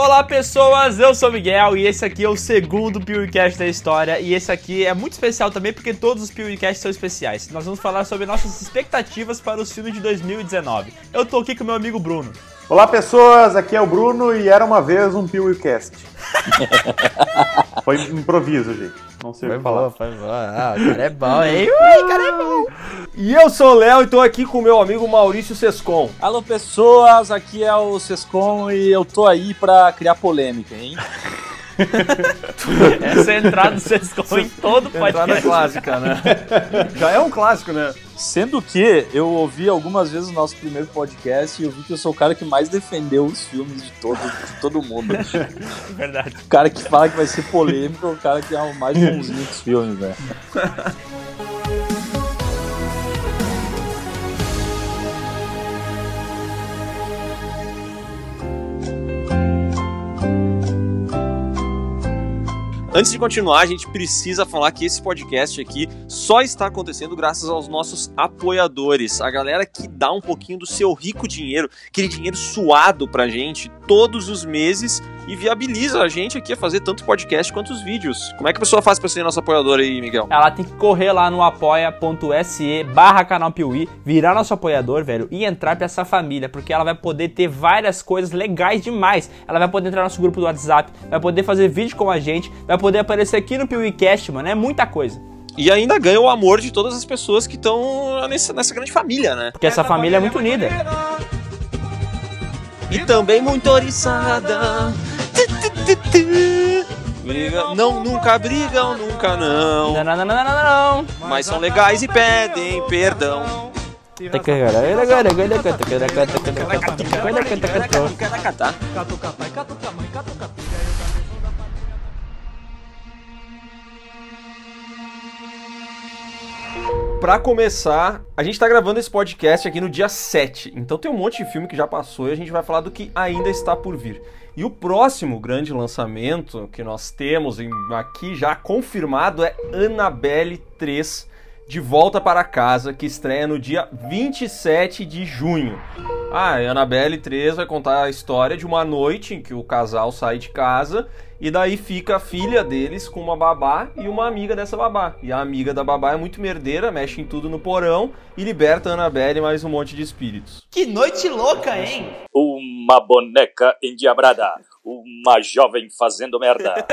Olá pessoas, eu sou o Miguel e esse aqui é o segundo PewCast da história e esse aqui é muito especial também porque todos os PewCasts são especiais. Nós vamos falar sobre nossas expectativas para os filmes de 2019. Eu tô aqui com meu amigo Bruno. Olá pessoas, aqui é o Bruno e era uma vez um PewCast. Foi improviso, gente. Não sei o que falar. foi boa. Ah, o cara é bom, hein? Ui, o cara é bom. E eu sou o Léo e tô aqui com o meu amigo Maurício Sescon. Alô pessoas, aqui é o Sescom e eu tô aí pra criar polêmica, hein? Essa é a entrada do Sescom em todo Entrada podcast. clássica, né? Já é um clássico, né? Sendo que eu ouvi algumas vezes o nosso primeiro podcast e eu vi que eu sou o cara que mais defendeu os filmes de todo, de todo mundo. Verdade. O cara que fala que vai ser polêmico é o cara que é o mais bonzinho dos filmes, velho. Antes de continuar, a gente precisa falar que esse podcast aqui só está acontecendo graças aos nossos apoiadores, a galera que dá um pouquinho do seu rico dinheiro, aquele dinheiro suado pra gente todos os meses e viabiliza a gente aqui a fazer tanto podcast quanto os vídeos. Como é que a pessoa faz pra ser nosso apoiador aí, Miguel? Ela tem que correr lá no apoia.se barra canal Piuí, virar nosso apoiador, velho, e entrar pra essa família, porque ela vai poder ter várias coisas legais demais. Ela vai poder entrar no nosso grupo do WhatsApp, vai poder fazer vídeo com a gente, vai poder aparecer aqui no PeeWeeCast, mano, é muita coisa. E ainda ganha o amor de todas as pessoas que estão nessa, nessa grande família, né? Porque essa família é muito unida. E também muito oriçada. Briga, não, nunca brigam, nunca não. Não, não, não, não, não, não. Mas são legais e pedem perdão. Tá? Pra começar, a gente tá gravando esse podcast aqui no dia 7. Então tem um monte de filme que já passou e a gente vai falar do que ainda está por vir. E o próximo grande lançamento que nós temos em- aqui já confirmado é Annabelle 3 de volta para casa, que estreia no dia 27 de junho. Ah, e Annabelle 3 vai contar a história de uma noite em que o casal sai de casa e daí fica a filha deles com uma babá e uma amiga dessa babá. E a amiga da babá é muito merdeira, mexe em tudo no porão e liberta a Annabelle e mais um monte de espíritos. Que noite louca, hein? Uma boneca endiabrada, uma jovem fazendo merda.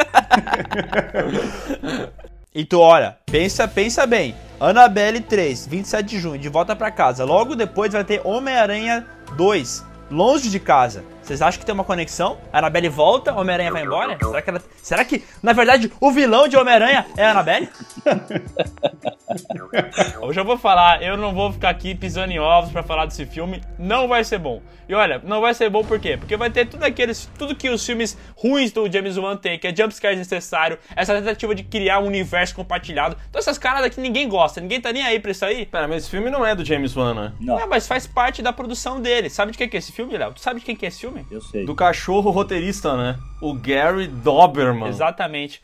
E tu olha, pensa, pensa bem. Annabelle 3, 27 de junho, de volta pra casa. Logo depois vai ter Homem-Aranha 2, longe de casa. Vocês acham que tem uma conexão? A Annabelle volta, Homem-Aranha vai embora? Será que, ela- será que, na verdade, o vilão de Homem-Aranha é a Annabelle? Hoje eu vou falar, eu não vou ficar aqui pisando em ovos pra falar desse filme, não vai ser bom. E olha, não vai ser bom por quê? Porque vai ter tudo aqueles, tudo que os filmes ruins do James Wan tem, que é jumpscare necessário, essa tentativa de criar um universo compartilhado. Então essas caras que ninguém gosta, ninguém tá nem aí pra isso aí. Pera, mas esse filme não é do James Wan, né? Não, É, mas faz parte da produção dele. Sabe de quem que é esse filme, Léo? Tu sabe de quem que é esse filme? Eu sei. Do cachorro roteirista, né? O Gary Doberman. Exatamente.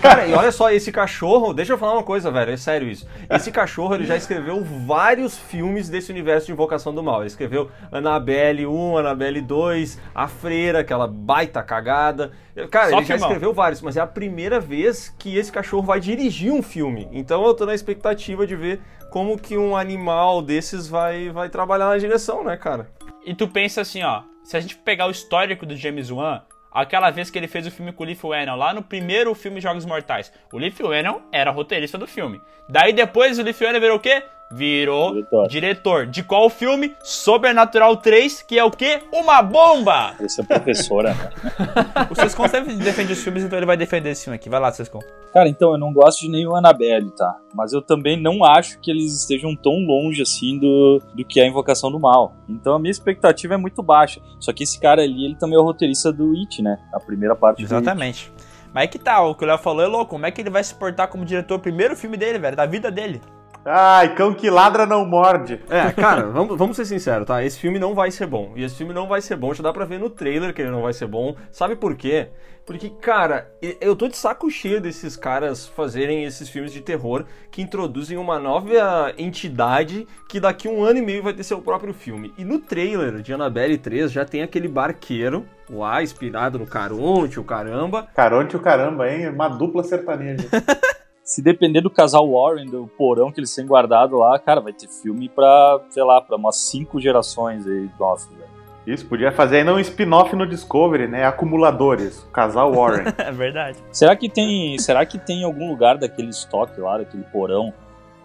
Cara, e olha só, esse cachorro, deixa eu falar uma coisa, velho, é sério isso. Esse cachorro, ele já escreveu vários filmes desse universo de Invocação do Mal. Ele escreveu Annabelle 1, Annabelle 2, A Freira, aquela baita cagada. Cara, Só ele já filmão. escreveu vários, mas é a primeira vez que esse cachorro vai dirigir um filme. Então eu tô na expectativa de ver como que um animal desses vai, vai trabalhar na direção, né, cara? E tu pensa assim, ó, se a gente pegar o histórico do James Wan, aquela vez que ele fez o filme com o Leaf Whannell, lá no primeiro filme Jogos Mortais, o Leaf Whannell era roteirista do filme. Daí depois o Leaf Whannell virou o quê? Virou Diretor. diretor. De qual filme? Sobrenatural 3, que é o quê? Uma bomba! Essa é professora, né? O Sescon sempre defende os filmes, então ele vai defender esse filme aqui. Vai lá, Sescon. Cara, então, eu não gosto de nenhum Annabelle, tá? Mas eu também não acho que eles estejam tão longe assim do, do que é a Invocação do Mal. Então a minha expectativa é muito baixa. Só que esse cara ali, ele também é o roteirista do It, né? A primeira parte. Exatamente. Mas é que tá, o que o Léo falou é louco. Como é que ele vai se portar como diretor? Primeiro filme dele, velho, da vida dele. Ai, cão que ladra não morde. É, cara, vamos, vamos ser sinceros, tá? Esse filme não vai ser bom. E esse filme não vai ser bom. Já dá pra ver no trailer que ele não vai ser bom. Sabe por quê? Porque, cara, eu tô de saco cheio desses caras fazerem esses filmes de terror que introduzem uma nova entidade que daqui um ano e meio vai ter seu próprio filme. E no trailer de Annabelle 3 já tem aquele barqueiro lá, inspirado no Caronte, o caramba. Caronte, o caramba, hein? Uma dupla sertaneja. Se depender do casal Warren, do porão que eles têm guardado lá, cara, vai ter filme pra, sei lá, pra umas cinco gerações aí. Nossa, velho. Isso, podia fazer ainda um spin-off no Discovery, né? Acumuladores, o casal Warren. É verdade. Será que tem, será que tem em algum lugar daquele estoque lá, daquele porão,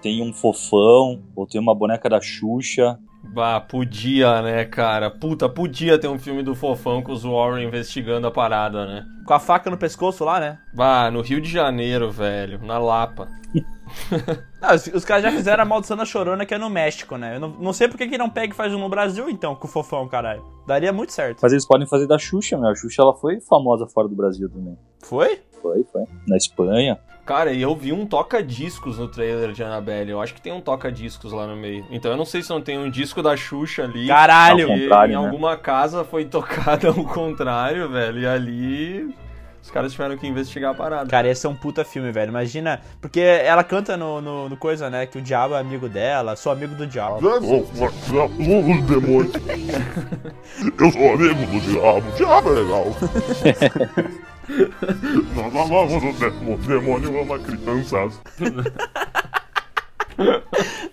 tem um fofão ou tem uma boneca da Xuxa? Bah, podia, né, cara? Puta, podia ter um filme do fofão com os Warren investigando a parada, né? Com a faca no pescoço lá, né? Bah, no Rio de Janeiro, velho, na Lapa. Não, os, os caras já fizeram a maldição da chorona que é no México, né? Eu não, não sei por que, que não pega e faz um no Brasil, então, com o fofão, caralho. Daria muito certo. Mas eles podem fazer da Xuxa, meu. A Xuxa ela foi famosa fora do Brasil também. Foi? Foi, foi. Na Espanha. Cara, e eu vi um toca-discos no trailer de Annabelle. Eu acho que tem um toca-discos lá no meio. Então eu não sei se não tem um disco da Xuxa ali. Caralho! Ao contrário, em né? alguma casa foi tocado ao contrário, velho. E ali os caras tiveram que investigar a parada. Cara, esse é um puta filme, velho. Imagina. Porque ela canta no, no, no coisa, né? Que o diabo é amigo dela, sou amigo do diabo. Os demônios. Eu sou amigo do diabo. O diabo é legal. Nós amamos o demônio. O demônio ama crianças.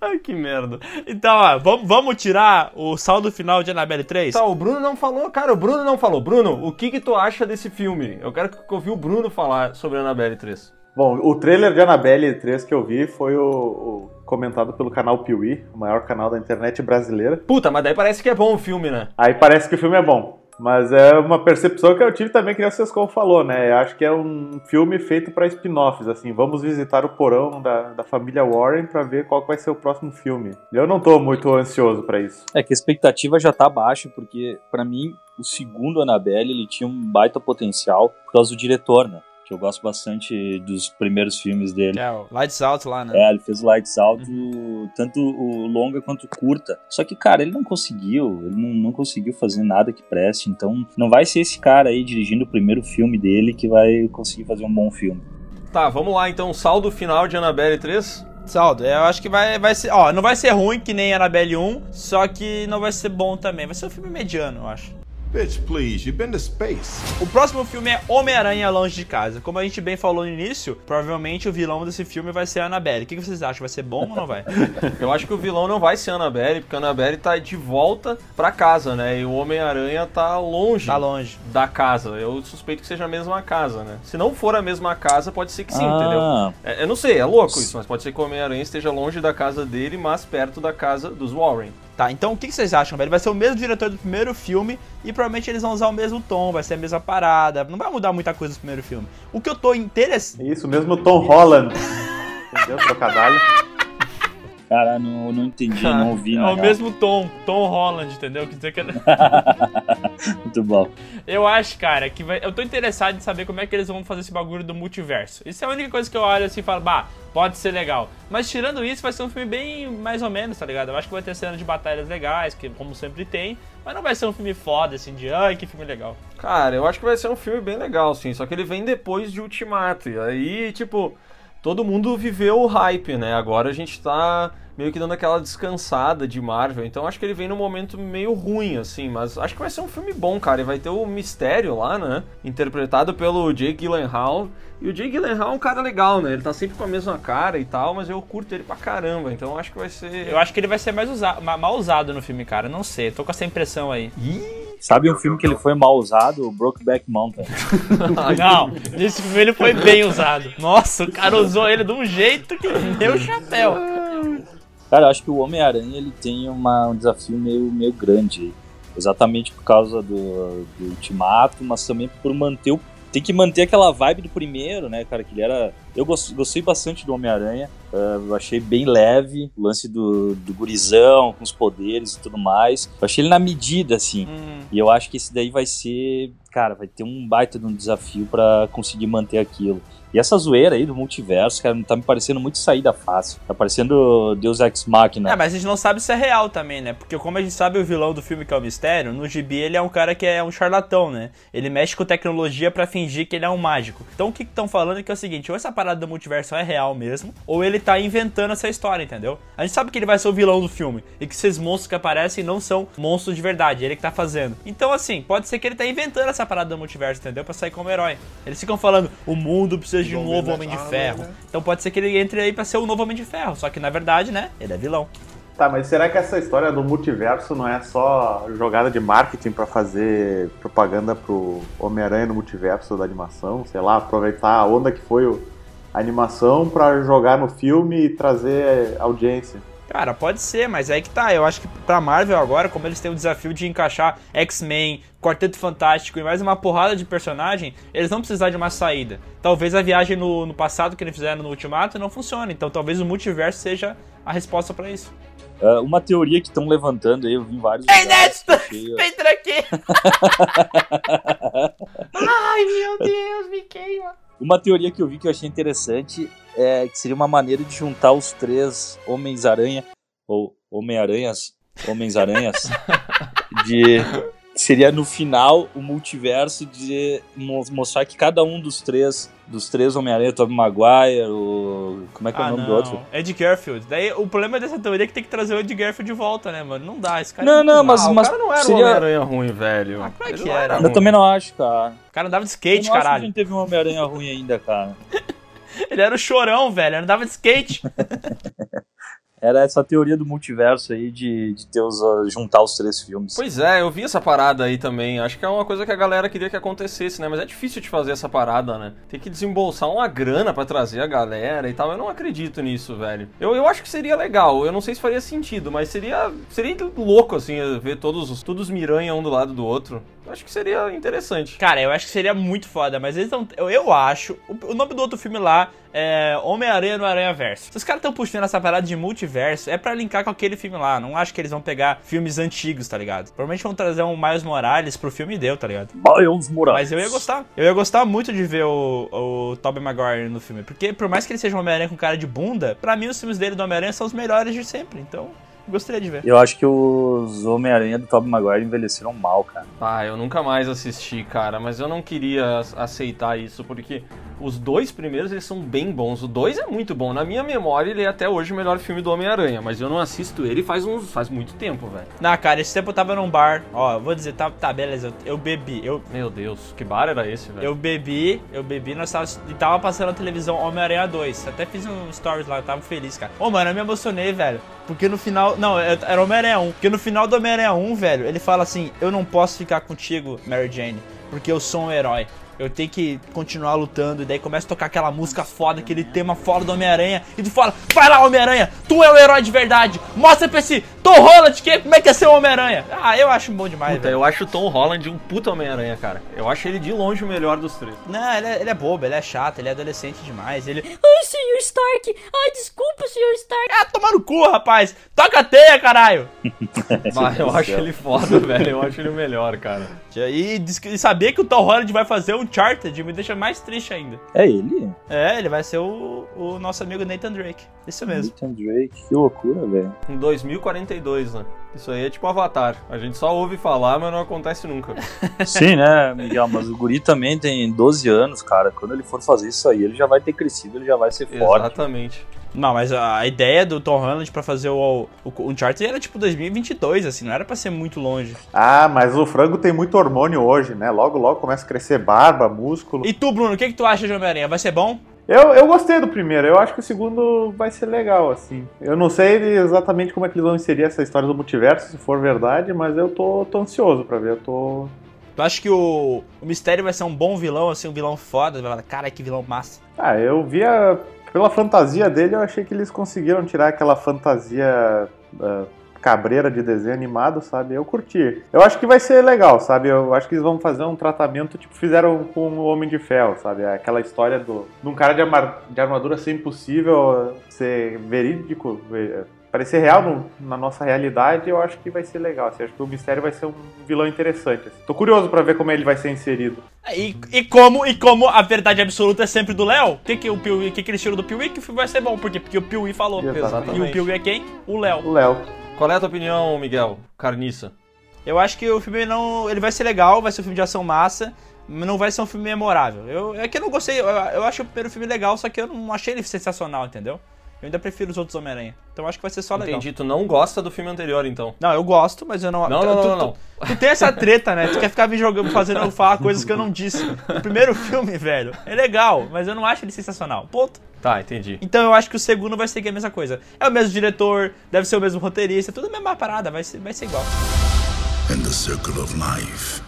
Ai, que merda. Então, ó, vamos, vamos tirar o saldo final de Annabelle 3? Tá, o Bruno não falou, cara, o Bruno não falou. Bruno, o que que tu acha desse filme? Eu quero que eu ouvi o Bruno falar sobre Annabelle 3. Bom, o trailer de Annabelle 3 que eu vi foi o, o comentado pelo canal Piuí, o maior canal da internet brasileira. Puta, mas daí parece que é bom o filme, né? Aí parece que o filme é bom. Mas é uma percepção que eu tive também que o Sescon falou, né? Eu acho que é um filme feito para spin-offs, assim. Vamos visitar o porão da, da família Warren para ver qual vai ser o próximo filme. Eu não tô muito ansioso para isso. É que a expectativa já tá baixa, porque pra mim o segundo Annabelle ele tinha um baita potencial por causa do diretor, né? Que eu gosto bastante dos primeiros filmes dele. É, o Lights Out lá, né? É, ele fez o Lights Out, tanto o longa quanto o curta. Só que, cara, ele não conseguiu, ele não, não conseguiu fazer nada que preste. Então, não vai ser esse cara aí dirigindo o primeiro filme dele que vai conseguir fazer um bom filme. Tá, vamos lá então, saldo final de Annabelle 3. Saldo, eu acho que vai, vai ser. Ó, não vai ser ruim que nem Annabelle 1, só que não vai ser bom também. Vai ser um filme mediano, eu acho. Bitch, please, you've been to space. O próximo filme é Homem-Aranha Longe de Casa. Como a gente bem falou no início, provavelmente o vilão desse filme vai ser a Annabelle. O que vocês acham? Vai ser bom ou não vai? Eu acho que o vilão não vai ser a Annabelle, porque a Annabelle tá de volta pra casa, né? E o Homem-Aranha tá longe Tá longe. da casa. Eu suspeito que seja a mesma casa, né? Se não for a mesma casa, pode ser que sim, Ah. entendeu? É, eu não sei, é louco isso, mas pode ser que o Homem-Aranha esteja longe da casa dele, mas perto da casa dos Warren. Tá, então o que vocês acham, velho? Vai ser o mesmo diretor do primeiro filme e provavelmente eles vão usar o mesmo tom, vai ser a mesma parada. Não vai mudar muita coisa do primeiro filme. O que eu tô interessado. Isso, mesmo Tom Holland. Entendeu? Trocadalho. Cara, não, não entendi, não ouvi. É o mesmo tom, Tom Holland, entendeu? Quer dizer que Muito bom. Eu acho, cara, que vai... eu tô interessado em saber como é que eles vão fazer esse bagulho do multiverso. Isso é a única coisa que eu olho assim e falo, bah, pode ser legal. Mas tirando isso, vai ser um filme bem mais ou menos, tá ligado? Eu acho que vai ter cena de batalhas legais, que como sempre tem, mas não vai ser um filme foda, assim, de ai, que filme legal. Cara, eu acho que vai ser um filme bem legal, sim. Só que ele vem depois de Ultimato. E aí, tipo, todo mundo viveu o hype, né? Agora a gente tá meio que dando aquela descansada de Marvel. Então acho que ele vem num momento meio ruim, assim. Mas acho que vai ser um filme bom, cara. E vai ter o Mistério lá, né? Interpretado pelo Jake Gyllenhaal. E o Jake Gyllenhaal é um cara legal, né? Ele tá sempre com a mesma cara e tal, mas eu curto ele pra caramba. Então acho que vai ser. Eu acho que ele vai ser mais usado, mal usado no filme, cara. Não sei, tô com essa impressão aí. Sabe um filme que ele foi mal usado? O Brokeback Mountain. Não, nesse filme ele foi bem usado. Nossa, o cara usou ele de um jeito que deu chapéu. Cara, eu acho que o Homem-Aranha ele tem uma, um desafio meio, meio grande. Exatamente por causa do, do ultimato, mas também por manter o. Tem que manter aquela vibe do primeiro, né, cara? Que ele era. Eu gos- gostei bastante do Homem-Aranha. eu achei bem leve o lance do, do gurizão, com os poderes e tudo mais. Eu achei ele na medida, assim. Hum, E eu acho que esse daí vai ser. Cara, vai ter um baita de um desafio pra conseguir manter aquilo. E essa zoeira aí do multiverso, cara, tá me parecendo muito saída fácil. Tá parecendo Deus Ex Machina. É, mas a gente não sabe se é real também, né? Porque como a gente sabe o vilão do filme que é o mistério, no gibi ele é um cara que é um charlatão, né? Ele mexe com tecnologia pra fingir que ele é um mágico. Então o que estão falando é que é o seguinte, ou essa parada do multiverso é real mesmo, ou ele tá inventando essa história, entendeu? A gente sabe que ele vai ser o vilão do filme e que esses monstros que aparecem não são monstros de verdade, ele que tá fazendo. Então assim, pode ser que ele tá inventando essa parada do multiverso, entendeu? Pra sair como herói. Eles ficam falando, o mundo precisa de um novo Homem de Ferro. Então pode ser que ele entre aí pra ser o novo Homem de Ferro, só que na verdade, né, ele é vilão. Tá, mas será que essa história do multiverso não é só jogada de marketing pra fazer propaganda pro Homem-Aranha no multiverso da animação? Sei lá, aproveitar a onda que foi a animação pra jogar no filme e trazer audiência. Cara, pode ser, mas aí que tá. Eu acho que pra Marvel agora, como eles têm o desafio de encaixar X-Men, Quarteto Fantástico e mais uma porrada de personagem, eles vão precisar de uma saída. Talvez a viagem no, no passado que eles fizeram no Ultimato não funcione. Então talvez o multiverso seja a resposta pra isso. Ah, uma teoria que estão levantando aí, eu vi em vários que achei- Entra aqui! Ai, meu Deus, me queima. Uma teoria que eu vi que eu achei interessante é que seria uma maneira de juntar os três Homens-Aranha, ou Homem-Aranhas, Homens-Aranhas, de. Seria no final o multiverso de mo- mostrar que cada um dos três, dos três Homem-Aranha, Tobey Maguire, o. Como é que é Ah, o nome não. do outro? Ed Garfield. Daí o problema dessa teoria é que tem que trazer o Ed Garfield de volta, né, mano? Não dá, esse cara é Não, muito não, mal. mas- mas o cara não era seria- um Homem-Aranha ruim, velho. Ah, claro Ele que era. Eu ruim. também não acho, cara. O cara andava de Eu skate, não acho que a caralho. gente teve um Homem-Aranha ruim ainda, cara. Ele era o chorão, velho. Ele andava de skate. Era essa teoria do multiverso aí de, de os, ah, juntar os três filmes. Pois é, eu vi essa parada aí também. Acho que é uma coisa que a galera queria que acontecesse, né? Mas é difícil de fazer essa parada, né? Tem que desembolsar uma grana pra trazer a galera e tal. Eu não acredito nisso, velho. Eu, eu acho que seria legal. Eu não sei se faria sentido, mas seria seria louco, assim, ver todos os, todos miranha um do lado do outro. Eu acho que seria interessante. Cara, eu acho que seria muito foda, mas eles não. Eu, eu acho. O, o nome do outro filme lá é Homem-Aranha no Aranha Verso. Se os caras estão puxando essa parada de multiverso, é pra linkar com aquele filme lá. Não acho que eles vão pegar filmes antigos, tá ligado? Provavelmente vão trazer um Miles Morales pro filme e deu, tá ligado? Miles Morales. Mas eu ia gostar. Eu ia gostar muito de ver o, o Tobey Maguire no filme. Porque por mais que ele seja um Homem-Aranha com cara de bunda, pra mim os filmes dele do Homem-Aranha são os melhores de sempre. Então, gostaria de ver. Eu acho que os Homem-Aranha do Tobey Maguire envelheceram mal, cara. Ah, eu nunca mais assisti, cara, mas eu não queria ac- aceitar isso, porque os dois primeiros eles são bem bons. O dois é muito bom. Na minha memória, ele é até hoje o melhor filme do Homem-Aranha, mas eu não assisto ele faz uns faz muito tempo, velho. Na cara, esse tempo eu tava num bar. Ó, eu vou dizer, tá, tá beleza. Eu, eu bebi. Eu, Meu Deus, que bar era esse, velho? Eu bebi, eu bebi, nós tava, e tava passando na televisão Homem-Aranha 2. Até fiz um stories lá, eu tava feliz, cara. Ô, mano, eu me emocionei, velho. Porque no final. Não, é- era Homem-Aranha 1. Porque no final do Homem-Aranha 1, velho, ele fala assim: Eu não posso ficar contigo, Mary Jane, porque eu sou um herói. Eu tenho que continuar lutando. E daí começa a tocar aquela música foda, aquele tema foda do Homem-Aranha. E tu fala: Vai lá, Homem-Aranha, tu é o herói de verdade. Mostra pra esse Tom Holland que, como é que é ser o Homem-Aranha. Ah, eu acho bom demais, Puta, velho. eu acho o Tom Holland um puta Homem-Aranha, cara. Eu acho ele de longe o melhor dos três. Não, ele é, ele é bobo, ele é chato, ele é adolescente demais. Ele. Ai, senhor Stark! Ai, desculpa, senhor Stark! Ah, tomar no cu, rapaz! Toca a teia, caralho! Mas eu acho ele foda, velho. Eu acho ele o melhor, cara. E, e saber que o Tom Holland vai fazer um Charted me deixa mais triste ainda. É ele? É, ele vai ser o, o nosso amigo Nathan Drake. Isso mesmo. Nathan Drake. Que loucura, velho. Em 2042, né? Isso aí é tipo Avatar. A gente só ouve falar, mas não acontece nunca. Sim, né, Miguel? Mas o Guri também tem 12 anos, cara. Quando ele for fazer isso aí, ele já vai ter crescido, ele já vai ser forte. Exatamente. Não, mas a, ideia do Tom Holland pra fazer o, o Uncharted era tipo 2022, assim, não era pra ser muito longe. Ah, mas o frango tem muito hormônio hoje, né? Logo, logo começa a crescer barba, músculo. E tu, Bruno, o que, que tu acha de Homem-Aranha? Vai ser bom? Eu, eu gostei do primeiro, eu acho que o segundo vai ser legal, assim. Eu não sei exatamente como é que eles vão inserir essa história do multiverso, se for verdade, mas eu tô, tô ansioso pra ver, eu tô... Tu acha que o, o Mistério vai ser um bom vilão, assim, um vilão foda? Cara, que vilão massa. Ah, eu via... Pela fantasia dele, eu achei que eles conseguiram tirar aquela fantasia ah, cabreira de desenho animado, sabe? Eu curti. Eu acho que vai ser legal, sabe? Eu acho que eles vão fazer um tratamento tipo fizeram com o Homem de Ferro, sabe? Aquela história do, de um cara de, arma- de armadura ser impossível ser verídico, ve- parecer real no- na nossa realidade, eu acho que vai ser legal. Assim, acho que o mistério vai ser um vilão interessante. assim. Tô curioso pra ver como ele vai ser inserido. E, e como, e como a verdade absoluta é sempre do Léo, o que, que, o Piuí- que, que eles tiram do Piuí que o filme vai ser bom? Por quê? Porque o Piuí falou. Exatamente. E o Piuí é quem? O Léo. O Léo. Qual é a tua opinião, Miguel? Carniça. Eu acho que o filme não. Ele vai ser legal, vai ser um filme de ação massa, mas não vai ser um filme memorável. Eu, é que eu não gostei, eu, eu acho o primeiro filme legal, só que eu não achei ele sensacional, entendeu? Eu ainda prefiro os outros Homem-Aranha. Então acho que vai ser só legal. Entendi, tu não gosta do filme anterior, então. Não, eu gosto, mas eu não. Não, tu, não, tu- não, não. Tu, tu tem essa treta, né? Tu quer ficar me jogando, fazendo eu falar coisas que eu não disse. O primeiro filme, velho, é legal, mas eu não acho ele sensacional. Ponto. Tá, entendi. Então eu acho que o segundo vai seguir a mesma coisa. É o mesmo diretor, deve ser o mesmo roteirista, tudo a mesma parada, vai ser, vai ser igual. In the circle of life.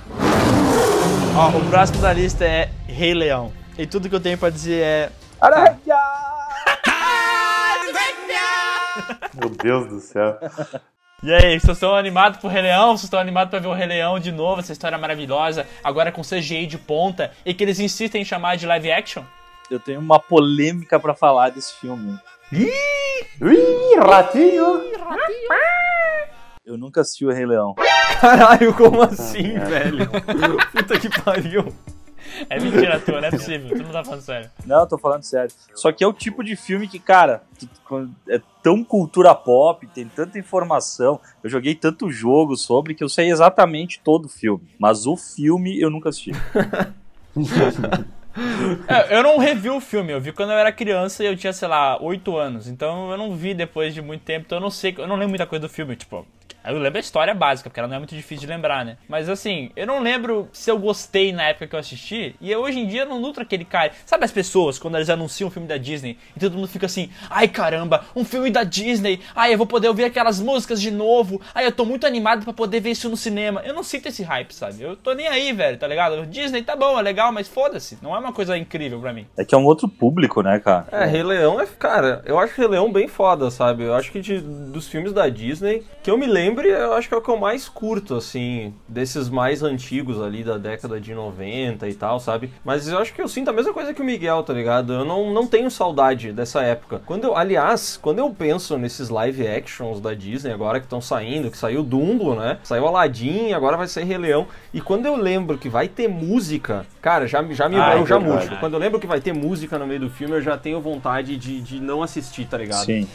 Ó, o próximo da lista é Rei Leão. E tudo que eu tenho pra dizer é. Meu Deus do céu. E aí, vocês estão animados pro Rei Leão? Vocês estão animados pra ver o Rei Leão de novo, essa história maravilhosa, agora com CGI de ponta, e que eles insistem em chamar de live action? Eu tenho uma polêmica pra falar desse filme. Ih, ratinho! Eu nunca assisti o Rei Leão. Caralho, como assim, velho? Puta que pariu. É mentira tua, não é possível, tu não tá falando sério. Não, eu tô falando sério. Só que é o tipo de filme que, cara, é tão cultura pop, tem tanta informação. Eu joguei tanto jogo sobre que eu sei exatamente todo o filme. Mas o filme eu nunca assisti. É, eu não revi o filme, eu vi quando eu era criança e eu tinha, sei lá, 8 anos. Então eu não vi depois de muito tempo, então eu não sei, eu não lembro muita coisa do filme, tipo. Eu lembro a história básica, porque ela não é muito difícil de lembrar, né? Mas assim, eu não lembro se eu gostei na época que eu assisti, e eu, hoje em dia eu não nutro aquele cara. Sabe as pessoas, quando eles anunciam um filme da Disney, e todo mundo fica assim, ai caramba, um filme da Disney, ai eu vou poder ouvir aquelas músicas de novo, ai eu tô muito animado pra poder ver isso no cinema. Eu não sinto esse hype, sabe? Eu tô nem aí, velho, tá ligado? Disney tá bom, é legal, mas foda-se, não é uma coisa incrível pra mim. É que é um outro público, né, cara? É, Rei Leão é. Cara, eu acho Rei Leão bem foda, sabe? Eu acho que de- dos filmes da Disney, que eu me lembre, eu acho que é o que eu mais curto, assim, desses mais antigos ali da década de 90 e tal, sabe? Mas eu acho que eu sinto a mesma coisa que o Miguel, tá ligado? Eu não, não tenho saudade dessa época. Quando eu, aliás, quando eu penso nesses live actions da Disney agora que estão saindo, que saiu Dumbo, né? Saiu Aladdin, agora vai sair Rei Leão. E quando eu lembro que vai ter música, cara, já, já me Ah, é eu já verdade. murcho. Quando eu lembro que vai ter música no meio do filme, eu já tenho vontade de, de não assistir, tá ligado? Sim.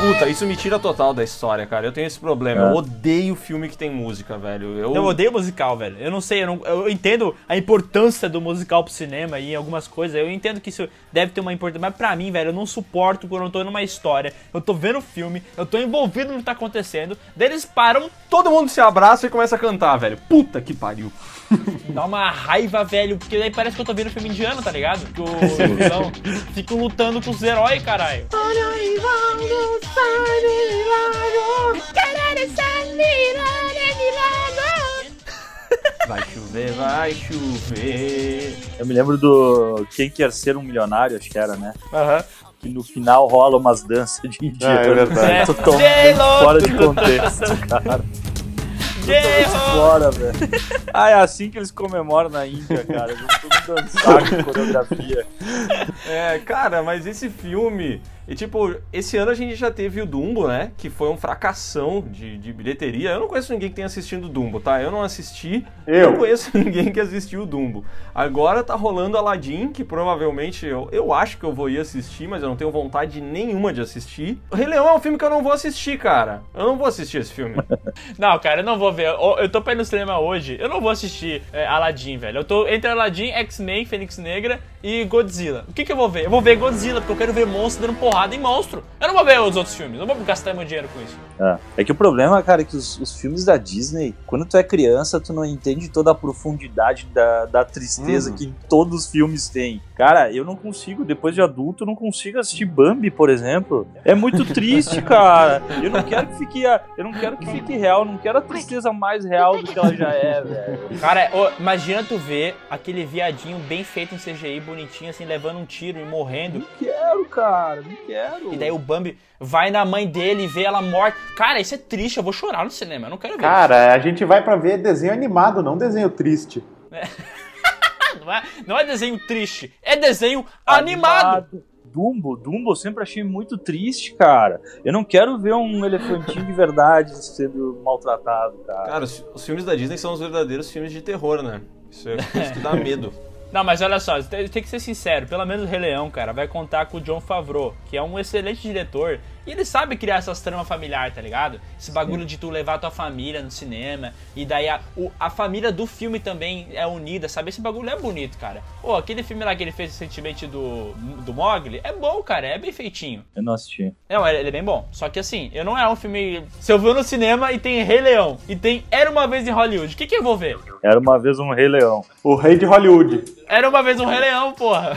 Puta, isso me tira total da história, cara. Eu tenho esse problema. É. Eu odeio filme que tem música, velho. Eu, Eu odeio musical, velho. Eu não sei, eu, não- eu entendo a importância do musical pro cinema e em algumas coisas. Eu entendo que isso deve ter uma importância. Mas pra mim, velho, eu não suporto quando eu tô numa história. Eu tô vendo o filme, eu tô envolvido no que tá acontecendo. Daí eles param, Todo mundo se abraça e começa a cantar, velho. Puta que pariu. dá uma raiva, velho. Porque daí parece que eu tô vendo filme indiano, tá ligado? Que o vilão fica lutando com os heróis, caralho. Vai chover, vai chover. Eu me lembro do Quem Quer Ser um Milionário, acho que era, né? Aham. Que no final rola umas danças de indiano. Ah, é verdade. Totalmente J-Lo. fora de contexto, cara. Fora, velho. Ah, é assim que eles comemoram na Índia, cara. Eles tudo dançar com coreografia. É, cara, mas esse filme. E tipo, esse ano a gente já teve o Dumbo, né? Que foi um fracassão de, de bilheteria. Eu não conheço ninguém que tenha assistido o Dumbo, tá? Eu não assisti. Eu. Não conheço ninguém que assistiu o Dumbo. Agora tá rolando Aladdin, que provavelmente eu, eu acho que eu vou ir assistir, mas eu não tenho vontade nenhuma de assistir. O Rei Leão é um filme que eu não vou assistir, cara. Eu não vou assistir esse filme. Não, cara, eu não vou ver. Eu, eu tô pra ir no cinema hoje. Eu não vou assistir é, Aladdin, velho. Eu tô entre Aladdin, X-Men, Fênix Negra e Godzilla. O que que eu vou ver? Eu vou ver Godzilla, porque eu quero ver monstro dando porrada em monstro. Eu não vou ver os outros filmes. Eu não vou gastar meu dinheiro com isso. É. É que o problema, cara, é que os, os filmes da Disney, quando tu é criança, tu não entende toda a profundidade da, da tristeza Uhum. que todos os filmes têm. Cara, eu não consigo, depois de adulto, eu não consigo assistir Bambi, por exemplo. É muito triste, cara. Eu não quero que fique, eu não quero que fique real, eu não quero a tristeza mais real do que ela já é, velho. Cara, ô, imagina tu ver aquele viadinho bem feito em CGI, bonitinho, assim, levando um tiro e morrendo. Não quero, cara, não quero. E daí o Bambi vai na mãe dele e vê ela morta. Cara, isso é triste, eu vou chorar no cinema, eu não quero ver Cara, a gente vai pra ver desenho animado, não desenho triste. isso. Não é, não é desenho triste, é desenho animado. Dumbo, Dumbo eu sempre achei muito triste, cara. Eu não quero ver um elefantinho de verdade sendo maltratado, cara. Cara, os, os filmes da Disney são os verdadeiros filmes de terror, né? Isso é isso que dá medo. Não, mas olha só, tem, tem que ser sincero, pelo menos o Rei Leão, cara, vai contar com o John Favreau, que é um excelente diretor, e ele sabe criar essas tramas familiares, tá ligado? Esse bagulho de tu levar tua família no cinema, e daí a, o- a família do filme também é unida, sabe? Esse bagulho é bonito, cara. Pô, aquele filme lá que ele fez recentemente do, do Mogli, é bom, cara, é bem feitinho. Eu não assisti. Não, ele ele é bem bom. Só que assim, eu não é um filme. Se eu vou no cinema e tem Rei Leão e tem Era uma vez em Hollywood, o que, que eu vou ver? Era uma vez um Rei Leão. O rei de Hollywood. Era uma vez um Rei Leão, porra.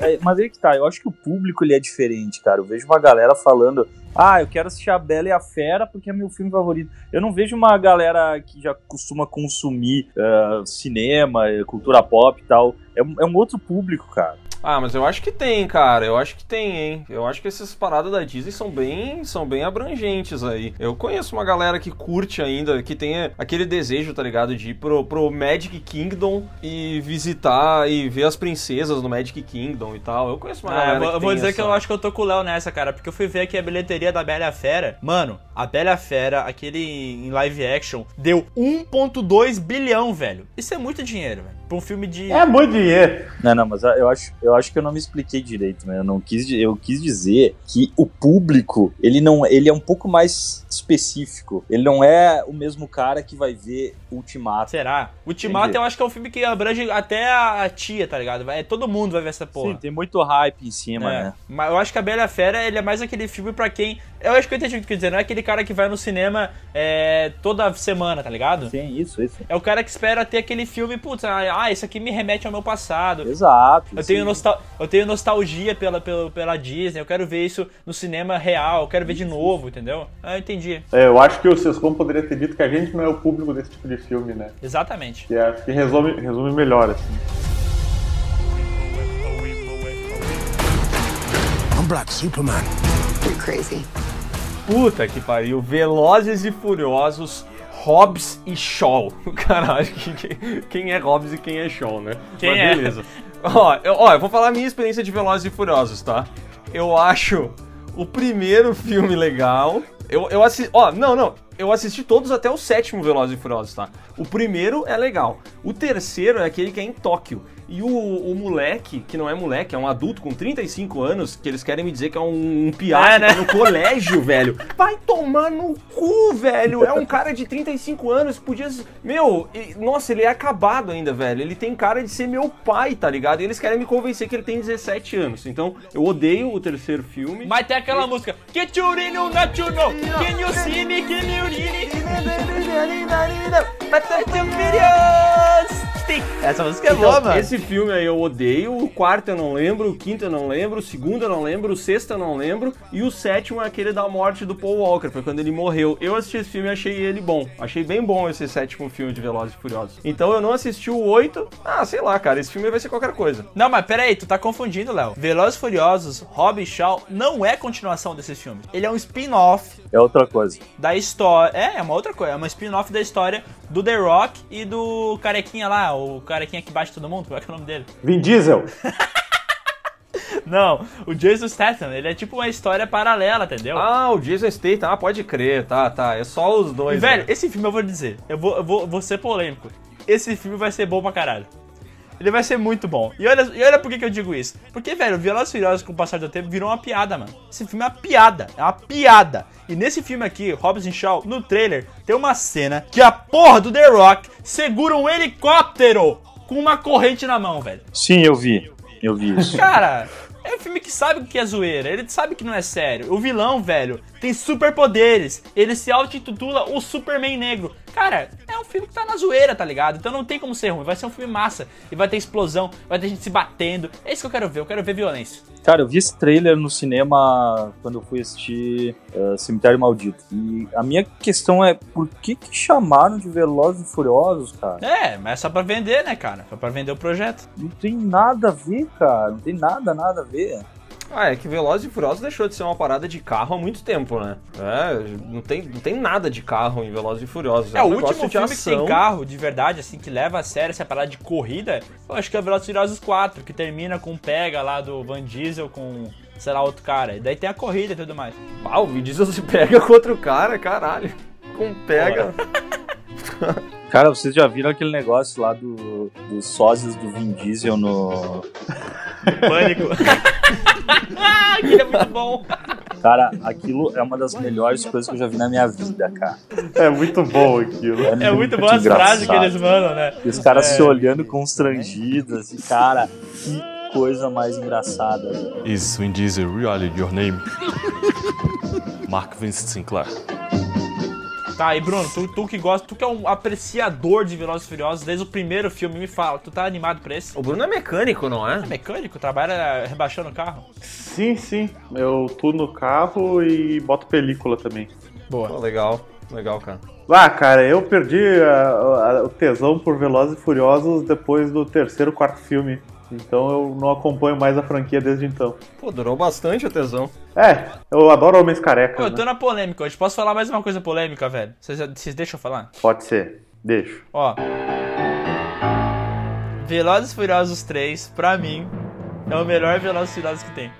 É, mas aí que tá, eu acho que o público ele é diferente, cara. Eu vejo uma galera falando, ah, eu quero assistir a Bela e a Fera porque é meu filme favorito. Eu não vejo uma galera que já costuma consumir ah, cinema, cultura pop e tal. É, é um outro público, cara. Ah, mas eu acho que tem, cara. Eu acho que tem, hein? Eu acho que essas paradas da Disney são bem, são bem abrangentes aí. Eu conheço uma galera que curte ainda, que tem aquele desejo, tá ligado? De ir pro, pro Magic Kingdom e visitar e ver as princesas no Magic Kingdom e tal. Eu conheço uma Ah, galera eu vou, que vou dizer essa... que eu acho que eu tô com o Léo nessa, cara, porque eu fui ver aqui a bilheteria da Bela Fera. Mano, a Bela Fera, aquele em live action, deu 1,2 bilhão, velho. Isso é muito dinheiro, velho. Pra um filme de. É muito dinheiro. Não, não, mas eu acho, eu acho que eu não me expliquei direito, né? Eu não quis, eu quis dizer que o público, ele não, ele é um pouco mais específico. Ele não é o mesmo cara que vai ver Ultimato. Será? Ultimato Entendi. eu acho que é um filme que abrange até a, tia, tá ligado? Vai, todo mundo vai ver essa porra. Sim, tem muito hype em cima, É, né? Mas eu acho que a Bela Fera ele é mais aquele filme pra quem. Eu acho que eu entendi o que tu quer dizer, não é aquele cara que vai no cinema é, toda semana, tá ligado? Sim, isso, isso. É o cara que espera ter aquele filme, putz, ah, isso aqui me remete ao meu passado. Exato. Eu tenho, nostal eu tenho nostalgia pela, pela, pela Disney, eu quero ver isso no cinema real, eu quero ver de novo, entendeu? Ah, eu entendi. É, eu acho que o Sescom poderia ter dito que a gente não é o público desse tipo de filme, né? Exatamente. Que acho que resume, resume melhor, assim. I'm Black Superman. You're crazy. Puta que pariu. Velozes e Furiosos, Hobbs e Shaw. Caralho, que- que- quem é Hobbs e quem é Shaw, né? Quem Mas é? Beleza. Ó, eu, ó, eu vou falar a minha experiência de Velozes e Furiosos, tá? Eu acho o primeiro filme legal. Eu, eu assisti. Ó, não, não. Eu assisti todos até o sétimo Velozes e Furiosos, tá? O primeiro é legal. O terceiro é aquele que é em Tóquio. E o, o moleque, que não é moleque, é um adulto com 35 anos, que eles querem me dizer que é um, um piá É, que tá né? no colégio, velho. Vai tomar no cu, velho. É um cara de 35 anos, podia. Meu, e- nossa, ele é acabado ainda, velho. Ele tem cara de ser meu pai, tá ligado? E eles querem me convencer que ele tem 17 anos. Então, eu odeio o terceiro filme. Mas tem aquela música. Que churino nachuno, can you see me, can you Essa música é boa, Então, mano. esse filme aí eu odeio, o quarto eu não lembro, o quinto eu não lembro, o segundo eu não lembro, o sexto eu não lembro, e o sétimo é aquele da morte do Paul Walker, foi quando ele morreu. Eu assisti esse filme e achei ele bom. Achei bem bom esse sétimo filme de Velozes e Furiosos. Então eu não assisti o oito. Ah, sei lá, cara, esse filme vai ser qualquer coisa. Não, mas pera aí, tu tá confundindo, Léo. Velozes e Furiosos, e Shaw não é continuação desses filmes. Ele é um spin-off É outra coisa. da história. É, é uma outra coisa. É uma spin-off da história do The Rock e do carequinha lá, o carequinha que bate todo mundo. É, que é o nome dele? Vin Diesel. Não, o Jason Statham. Ele é tipo uma história paralela, entendeu? Ah, o Jason Statham, ah, pode crer, tá, tá. É só os E, dois. velho, né? esse filme eu vou dizer. Eu vou, eu vou, vou ser polêmico. Esse filme vai ser bom pra caralho. Ele vai ser muito bom. E olha, e olha por que, que eu digo isso. Porque, velho, Velozes e Furiosos com o passar do tempo virou uma piada, mano. Esse filme é uma piada. É uma piada. E nesse filme aqui, Hobbs and Shaw, no trailer, tem uma cena que a porra do The Rock segura um helicóptero com uma corrente na mão, velho. Sim, eu vi. Eu vi isso. Cara, é um filme que sabe o que é zoeira, ele sabe que não é sério. O vilão, velho, tem superpoderes. Ele se auto-intitula o Superman Negro. Cara, é um filme que tá na zoeira, tá ligado? Então não tem como ser ruim. Vai ser um filme massa. E vai ter explosão, vai ter gente se batendo. É isso que eu quero ver, eu quero ver violência. Cara, eu vi esse trailer no cinema quando eu fui assistir eh, Cemitério Maldito. E a minha questão é, por que que chamaram de Velozes e Furiosos, cara? É, mas é só pra vender, né, cara? Só pra vender o projeto. Não tem nada a ver, cara. Não tem nada, nada a ver. Ah, é que Velozes e Furiosos deixou de ser uma parada de carro há muito tempo, né? É, não tem, não tem nada de carro em Velozes e Furiosos. É, um o último filme que tem ação. carro, de verdade, assim, que leva a sério essa parada de corrida, eu acho que é Velozes e Furiosos 4, que termina com o Pega lá do Van Diesel com sei lá, outro cara. E daí tem a corrida e tudo mais. Ah, o Vin Diesel se pega com outro cara, caralho. Com pega. Cara, vocês já viram aquele negócio lá do, dos sósias do Vin Diesel no. Pânico. Aquilo é muito bom. Cara, aquilo é uma das melhores coisas que eu já vi na minha vida, cara. É muito bom aquilo. É muito bom as frases que eles mandam, né? E os caras É. se olhando constrangidos, assim, cara, que coisa mais engraçada. velho. Is Vin Diesel really your name? Mark Vincent Sinclair. Tá, e Bruno, tu, tu que gosta, tu que é um apreciador de Velozes e Furiosos desde o primeiro filme, me fala, tu tá animado pra esse? O Bruno é mecânico, não é? Mecânico, trabalha rebaixando o carro? Sim, sim. Eu tuno o carro e boto película também. Pô, Boa. legal, legal, cara. Ah, cara, eu perdi a- a- o tesão por Velozes e Furiosos depois do terceiro, quarto filme. Então eu não acompanho mais a franquia desde então. Pô, durou bastante a tesão. É, eu adoro homens Pô, carecas, eu tô né? na polêmica hoje. Posso falar mais uma coisa polêmica, velho? Vocês, vocês deixam eu falar? Pode ser. Deixo. Ó. Velozes e Furiosos 3, pra mim, é o melhor Velozes e Furiosos que tem.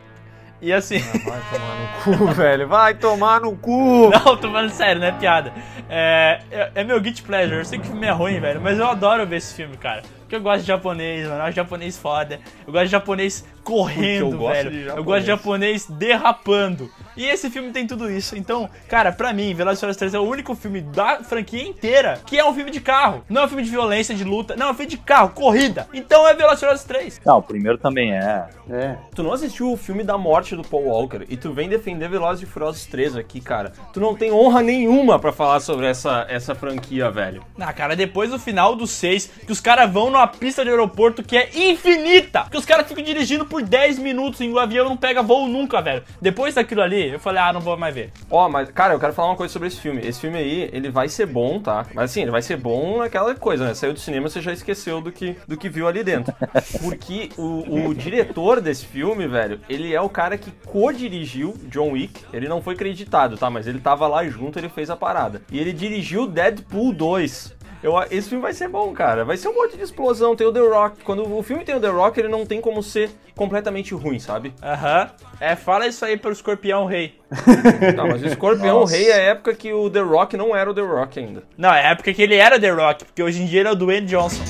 E assim. Vai tomar no cu, velho. Vai tomar no cu. Não, tô falando sério, não é piada. É, é, é meu guilty pleasure. Eu sei que o filme é ruim, velho, mas eu adoro ver esse filme, cara. Porque eu gosto de japonês, mano. Eu gosto de japonês foda. Eu gosto de japonês correndo, eu velho. de Eu gosto de japonês derrapando. E esse filme tem tudo isso. Então, cara, pra mim, Velozes e Furiosos 3 é o único filme da franquia inteira que é um filme de carro. Não é um filme de violência, de luta. Não, é um filme de carro, corrida. Então é Velozes e Furiosos 3. Não, o primeiro também é. É. Tu não assistiu o filme da morte do Paul Walker e tu vem defender Velozes e Furiosos 3 aqui, cara. Tu não tem honra nenhuma pra falar sobre essa, essa franquia, velho. Ah, cara, depois do final do 6, que os caras vão numa pista de aeroporto que é infinita, que os caras ficam dirigindo por 10 minutos e o avião não pega voo nunca, velho. Depois daquilo ali, eu falei, ah, não vou mais ver. Ó, mas, cara, eu quero falar uma coisa sobre esse filme. Esse filme aí, ele vai ser bom, tá? Mas assim, ele vai ser bom naquela coisa, né? Saiu do cinema, você já esqueceu do que, do que viu ali dentro. Porque o, o diretor desse filme, velho, ele é o cara que co-dirigiu John Wick. Ele não foi creditado, tá? Mas ele tava lá junto, ele fez a parada. E ele dirigiu Deadpool 2. Eu, esse filme vai ser bom, cara. Vai ser um monte de explosão. Tem o The Rock. Quando o filme tem o The Rock, ele não tem como ser completamente ruim, sabe? Aham. É, fala isso aí pro Escorpião Rei. Tá, mas o Escorpião Nossa. Rei é a época que o The Rock não era o The Rock ainda. Não, é a época que ele era The Rock, porque hoje em dia ele é o Dwayne Johnson.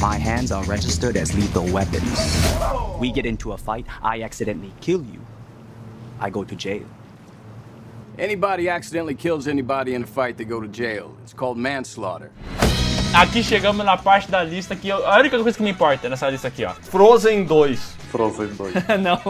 My hands are registered as lethal weapons. We get into a fight, I accidentally kill you. I go to jail. Anybody accidentally kills anybody in a fight, they go to jail. It's called manslaughter. Aqui chegamos na parte da lista que eu- a única coisa que me importa nessa lista aqui, ó. Frozen 2. Frozen 2. não.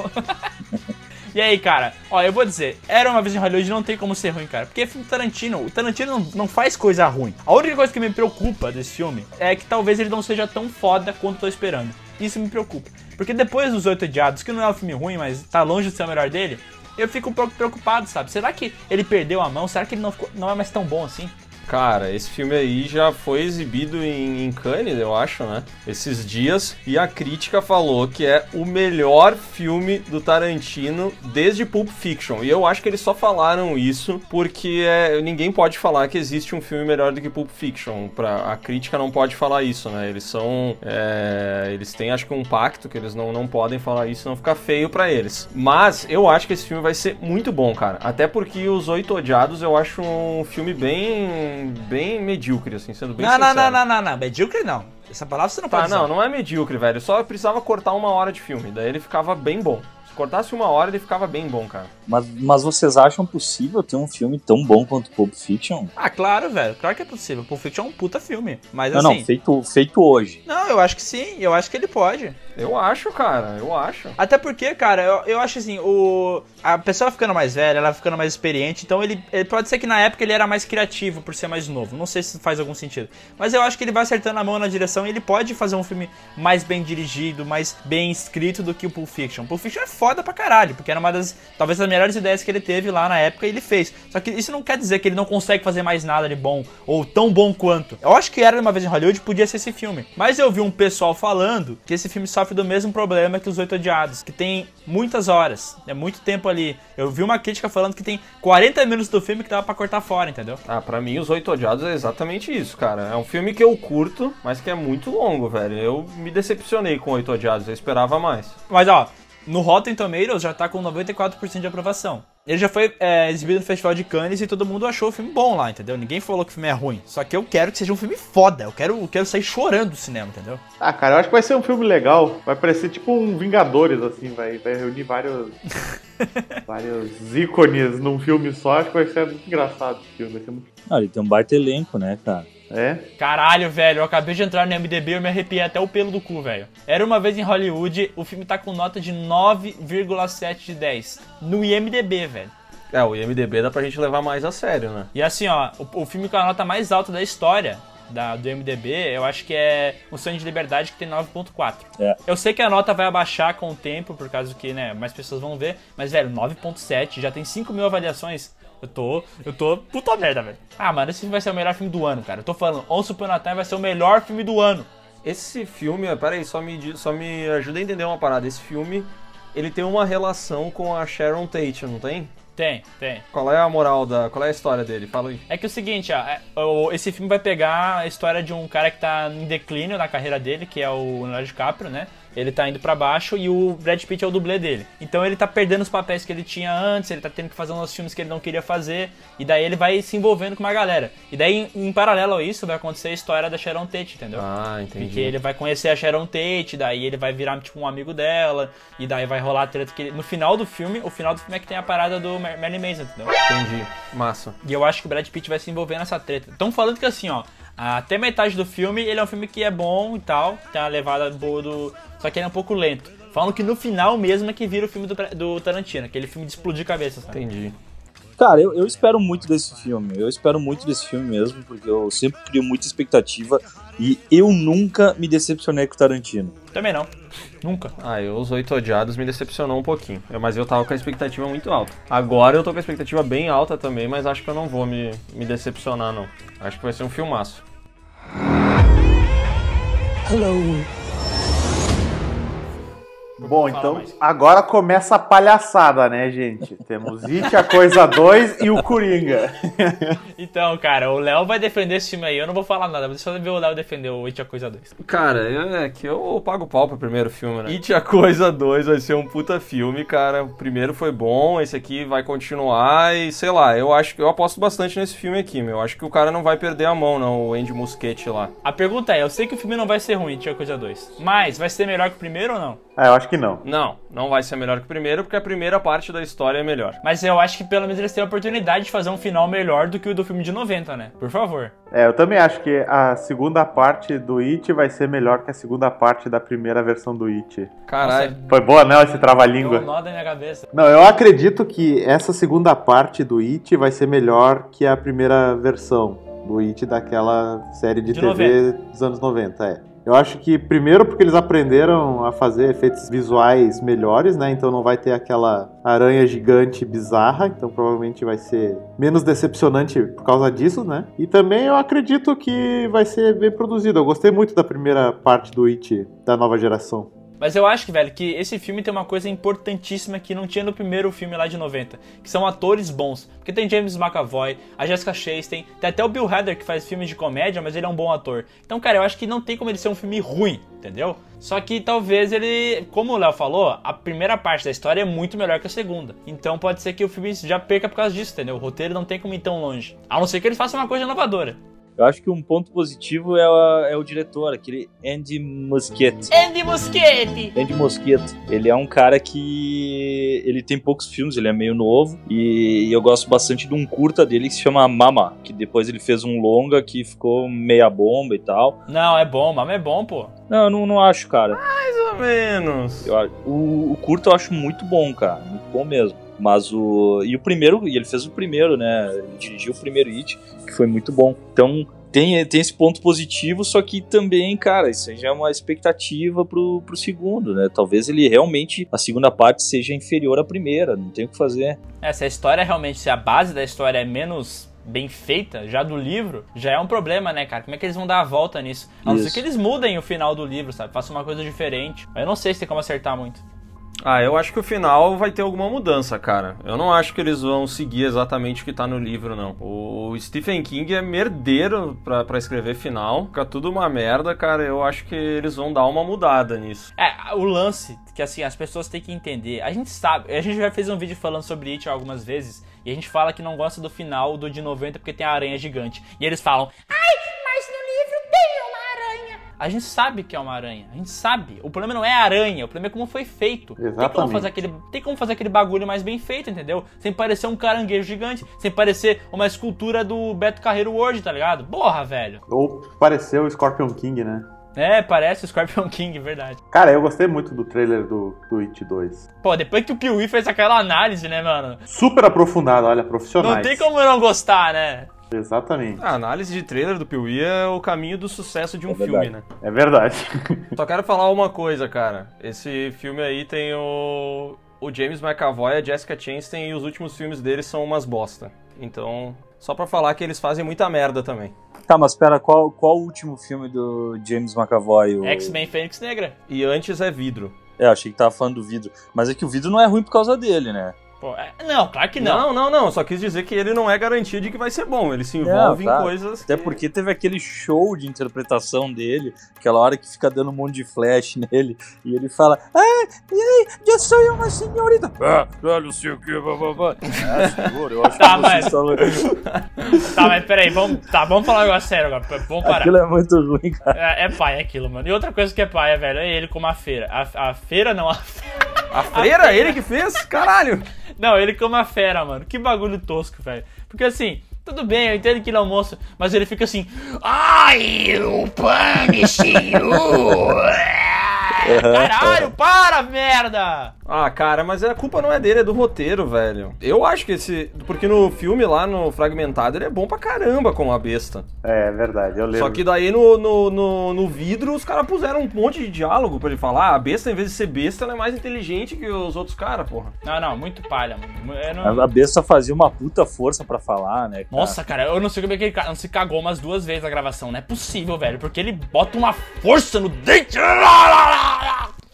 E aí, cara, ó, eu vou dizer, era uma vez em Hollywood não tem como ser ruim, cara. Porque é filme Tarantino, o Tarantino não, não faz coisa ruim. A única coisa que me preocupa desse filme é que talvez ele não seja tão foda quanto eu tô esperando. Isso me preocupa. Porque depois dos Oito Odiados, que não é um filme ruim, mas tá longe de ser o melhor dele, eu fico um pouco preocupado, sabe? Será que ele perdeu a mão? Será que ele não, ficou- não é mais tão bom assim? Cara, esse filme aí já foi exibido em, em Cannes, eu acho, né? Esses dias. E a crítica falou que é o melhor filme do Tarantino desde Pulp Fiction. E eu acho que eles só falaram isso porque é, ninguém pode falar que existe um filme melhor do que Pulp Fiction. Pra, a crítica não pode falar isso, né? Eles são. é, eles têm, acho que, um pacto que eles não, não podem falar isso, não fica feio pra eles. Mas eu acho que esse filme vai ser muito bom, cara. Até porque Os Oito Odiados eu acho um filme bem. Bem medíocre, assim, sendo bem não, não, sincero. não, não, não, não. Medíocre não. Essa palavra você não Tá, pode usar. não, não é medíocre, velho. Só precisava cortar uma hora de filme. Daí ele ficava bem bom. Se cortasse uma hora, ele ficava bem bom, cara. Mas, mas vocês acham possível ter um filme tão bom quanto Pulp Fiction? Ah, claro, velho. Claro que é possível. Pulp Fiction é um puta filme. Mas Não, assim. não, feito, feito hoje. Não, eu acho que sim. Eu acho que ele pode. Eu acho, cara, eu acho. Até porque, cara, eu, eu acho assim, o. A pessoa ficando mais velha, ela ficando mais experiente, então ele, ele pode ser que na época ele era mais criativo por ser mais novo. Não sei se faz algum sentido. Mas eu acho que ele vai acertando a mão na direção e ele pode fazer um filme mais bem dirigido, mais bem escrito do que o Pulp Fiction. Pulp Fiction é foda pra caralho, porque era uma das, talvez, das melhores ideias que ele teve lá na época e ele fez. Só que isso não quer dizer que ele não consegue fazer mais nada de bom, ou tão bom quanto. Eu acho que era uma vez em Hollywood, podia ser esse filme. Mas eu vi um pessoal falando que esse filme sofre do mesmo problema que Os Oito Odiados, que tem muitas horas, é muito tempo ali. Eu vi uma crítica falando que tem 40 minutos do filme que dava pra cortar fora, entendeu? Ah, pra mim, Os Oito Odiados é exatamente isso, cara. É um filme que eu curto, mas que é muito longo, velho. Eu me decepcionei com Oito Odiados, eu esperava mais. Mas ó, no Rotten Tomatoes já tá com 94% de aprovação. Ele já foi é, exibido no Festival de Cannes e todo mundo achou o filme bom lá, entendeu? Ninguém falou que o filme é ruim. Só que eu quero que seja um filme foda. Eu quero, eu quero sair chorando do cinema, entendeu? Ah, cara, eu acho que vai ser um filme legal. Vai parecer tipo um Vingadores, assim, vai, vai reunir vários. vários ícones num filme só. Acho que vai ser muito engraçado esse filme. Vai ser muito... Ah, ele tem um baita elenco, né, cara? É? Caralho, velho, eu acabei de entrar no MDB e eu me arrepiei até o pelo do cu, velho. Era uma vez em Hollywood, o filme tá com nota de 9,7 de 10. No IMDB, velho. É, o IMDB dá pra gente levar mais a sério, né? E assim, ó, o, o filme com a nota mais alta da história da, do MDB, eu acho que é O Sonho de Liberdade, que tem 9.4. É. Eu sei que a nota vai abaixar com o tempo, por causa que, né, mais pessoas vão ver, mas, velho, 9.7, já tem 5 mil avaliações. Eu tô, eu tô puta merda, velho. Ah, mano, esse filme vai ser o melhor filme do ano, cara. Eu tô falando, a Time vai ser o melhor filme do ano. Esse filme, peraí, só me, só me ajuda a entender uma parada. Esse filme, ele tem uma relação com a Sharon Tate, não tem? Tem, tem. Qual é a moral da. Qual é a história dele? Fala aí. É que é o seguinte, ó, é, o- esse filme vai pegar a história de um cara que tá em declínio na carreira dele, que é o Leonardo DiCaprio, né? Ele tá indo pra baixo e o Brad Pitt é o dublê dele. Então ele tá perdendo os papéis que ele tinha antes, ele tá tendo que fazer uns filmes que ele não queria fazer, e daí ele vai se envolvendo com uma galera. E daí, em, em paralelo a isso, vai acontecer a história da Sharon Tate, entendeu? Ah, entendi. Porque ele vai conhecer a Sharon Tate, daí ele vai virar tipo um amigo dela, e daí vai rolar a treta que ele... No final do filme, o final do filme é que tem a parada do Marilyn Manson, entendeu? Entendi. Massa. E eu acho que o Brad Pitt vai se envolver nessa treta. Estão falando que assim, ó, até metade do filme ele é um filme que é bom e tal, tem uma levada boa do. Só que ele é um pouco lento. Falam que no final mesmo é que vira o filme do, do Tarantino, aquele filme de explodir cabeça, sabe? Entendi. Cara, eu, eu espero muito desse filme. Eu espero muito desse filme mesmo, porque eu sempre crio muita expectativa e eu nunca me decepcionei com o Tarantino. Também não. Nunca. Ah, eu, os Oito Odiados me decepcionou um pouquinho. Eu- Mas eu tava com a expectativa muito alta. Agora eu tô com a expectativa bem alta também, mas acho que eu não vou me, me decepcionar, não. Acho que vai ser um filmaço. Hello. Bom, então agora começa a palhaçada, né, gente? Temos It, a Coisa 2 e o Coringa. Então, cara, o Léo vai defender esse filme aí. Eu não vou falar nada, vou só ver o Léo defender o It a Coisa 2. Cara, eu- é que eu pago pau pro primeiro filme, né? It a Coisa 2 vai ser um puta filme, cara. O primeiro foi bom, esse aqui vai continuar e sei lá, eu acho que eu aposto bastante nesse filme aqui, meu. Eu acho que o cara não vai perder a mão, não, o Andy Muschietti lá. A pergunta é, eu sei que o filme não vai ser ruim, It a Coisa 2, mas vai ser melhor que o primeiro ou não? Ah, eu acho que não. Não, não vai ser melhor que o primeiro, porque a primeira parte da história é melhor. Mas eu acho que pelo menos eles têm a oportunidade de fazer um final melhor do que o do filme de 90, né? Por favor. É, eu também acho que a segunda parte do It vai ser melhor que a segunda parte da primeira versão do It. Caralho. Foi boa, não, esse Deu um trava-língua? nó da minha cabeça. Não, eu acredito que essa segunda parte do It vai ser melhor que a primeira versão do It daquela série de, De TV dos anos 90, é. Eu acho que primeiro porque eles aprenderam a fazer efeitos visuais melhores, né? Então não vai ter aquela aranha gigante bizarra, então provavelmente vai ser menos decepcionante por causa disso, né? E também eu acredito que vai ser bem produzido. Eu gostei muito da primeira parte do It da nova geração. Mas eu acho que, velho, que esse filme tem uma coisa importantíssima que não tinha no primeiro filme lá de 90, que são atores bons. Porque tem James McAvoy, a Jessica Chastain, tem até o Bill Hader que faz filmes de comédia, mas ele é um bom ator. Então, cara, eu acho que não tem como ele ser um filme ruim, entendeu? Só que talvez ele, como o Léo falou, a primeira parte da história é muito melhor que a segunda. Então pode ser que o filme já perca por causa disso, entendeu? O roteiro não tem como ir tão longe. A não ser que eles façam uma coisa inovadora. Eu acho que um ponto positivo é, a- é o diretor, aquele Andy Muschietti. Andy Muschietti. Andy Muschietti. Ele é um cara que ele tem poucos filmes, ele é meio novo e eu gosto bastante de um curta dele que se chama Mama, que depois ele fez um longa que ficou meia bomba e tal. Não, é bom, mas é bom, pô. Não, eu não, não acho, cara. Mais ou menos. Eu, o, o curta eu acho muito bom, cara, muito bom mesmo. Mas o e o primeiro, e ele fez o primeiro, né? Ele dirigiu o primeiro It, que foi muito bom. Então tem, tem esse ponto positivo, só que também, cara, isso já é uma expectativa pro, pro segundo, né? Talvez ele realmente, a segunda parte seja inferior à primeira, não tem o que fazer. É, se a história realmente, se a base da história é menos bem feita, já do livro, já é um problema, né, cara? Como é que eles vão dar a volta nisso? A não ser que eles mudem o final do livro, sabe? Façam uma coisa diferente. Mas eu não sei se tem como acertar muito. Ah, eu acho que o final vai ter alguma mudança, cara. Eu não acho que eles vão seguir exatamente o que tá no livro, não. O Stephen King é merdeiro pra, pra escrever final. Fica tudo uma merda, cara. Eu acho que eles vão dar uma mudada nisso. É, o lance que assim, as pessoas têm que entender. A gente sabe, a gente já fez um vídeo falando sobre It algumas vezes, e a gente fala que não gosta do final do de 90 porque tem a aranha gigante. E eles falam: "Ai, A gente sabe que é uma aranha. A gente sabe. O problema não é a aranha, o problema é como foi feito. Tem como Exatamente. fazer aquele, tem como fazer aquele bagulho mais bem feito, entendeu? Sem parecer um caranguejo gigante, sem parecer uma escultura do Beto Carreiro World, tá ligado? Porra, velho. Ou pareceu o Scorpion King, né? É, parece o Scorpion King, verdade. Cara, eu gostei muito do trailer do, do It 2. Pô, depois que o Piuí fez aquela análise, né, mano? Super aprofundado, olha, profissionais. Não tem como eu não gostar, né? Exatamente. A análise de trailer do Piuí é o caminho do sucesso de um É filme, né? É verdade. Só quero falar uma coisa, cara. Esse filme aí tem o, o James McAvoy, a Jessica Chastain e os últimos filmes deles são umas bosta. Então, só pra falar que eles fazem muita merda também. Tá, mas pera, qual, qual o último filme do James McAvoy? O... X-Men Fênix Negra. E antes é vidro. É, achei que tava falando do vidro. Mas é que o vidro não é ruim por causa dele, né? Pô, é- não, claro que não. Não, não, não. Só quis dizer que ele não é garantia de que vai ser bom. Ele se envolve Não, tá. em coisas. Até que- porque teve aquele show de interpretação dele, aquela hora que fica dando um monte de flash nele, e ele fala: Ah, e aí, eu sou uma senhorita. Ah, não sei o que, bababá. Ah, senhor, eu acho Tá, que mas- você falou. Tá, mas peraí, vamos, tá, vamos falar um negócio sério agora. Vamos parar. Aquilo é muito ruim, cara. É, é pai aquilo, mano. E outra coisa que é pai, velho, é ele como a feira. A, a feira não, a A freira, ele que fez? Caralho! Não, ele como a fera, mano. Que bagulho tosco, velho. Porque assim, tudo bem, eu entendo que ele é um moço, mas ele fica assim. Ai, o punish you! Caralho, para, merda! Ah, cara, mas a culpa não é dele, é do roteiro, velho. Eu acho que esse. Porque no filme lá, no Fragmentado, ele é bom pra caramba como a besta. É, é verdade, eu lembro. Só que daí no, no, no, no vidro os caras puseram um monte de diálogo pra ele falar. Ah, a besta, em vez de ser besta, ela é mais inteligente que os outros caras, porra. Não, não, muito palha, mano. Não- A besta fazia uma puta força pra falar, né? cara? Nossa, cara, eu não sei como é que ele não se cagou umas duas vezes na gravação. Não é possível, velho. Porque ele bota uma força no dente.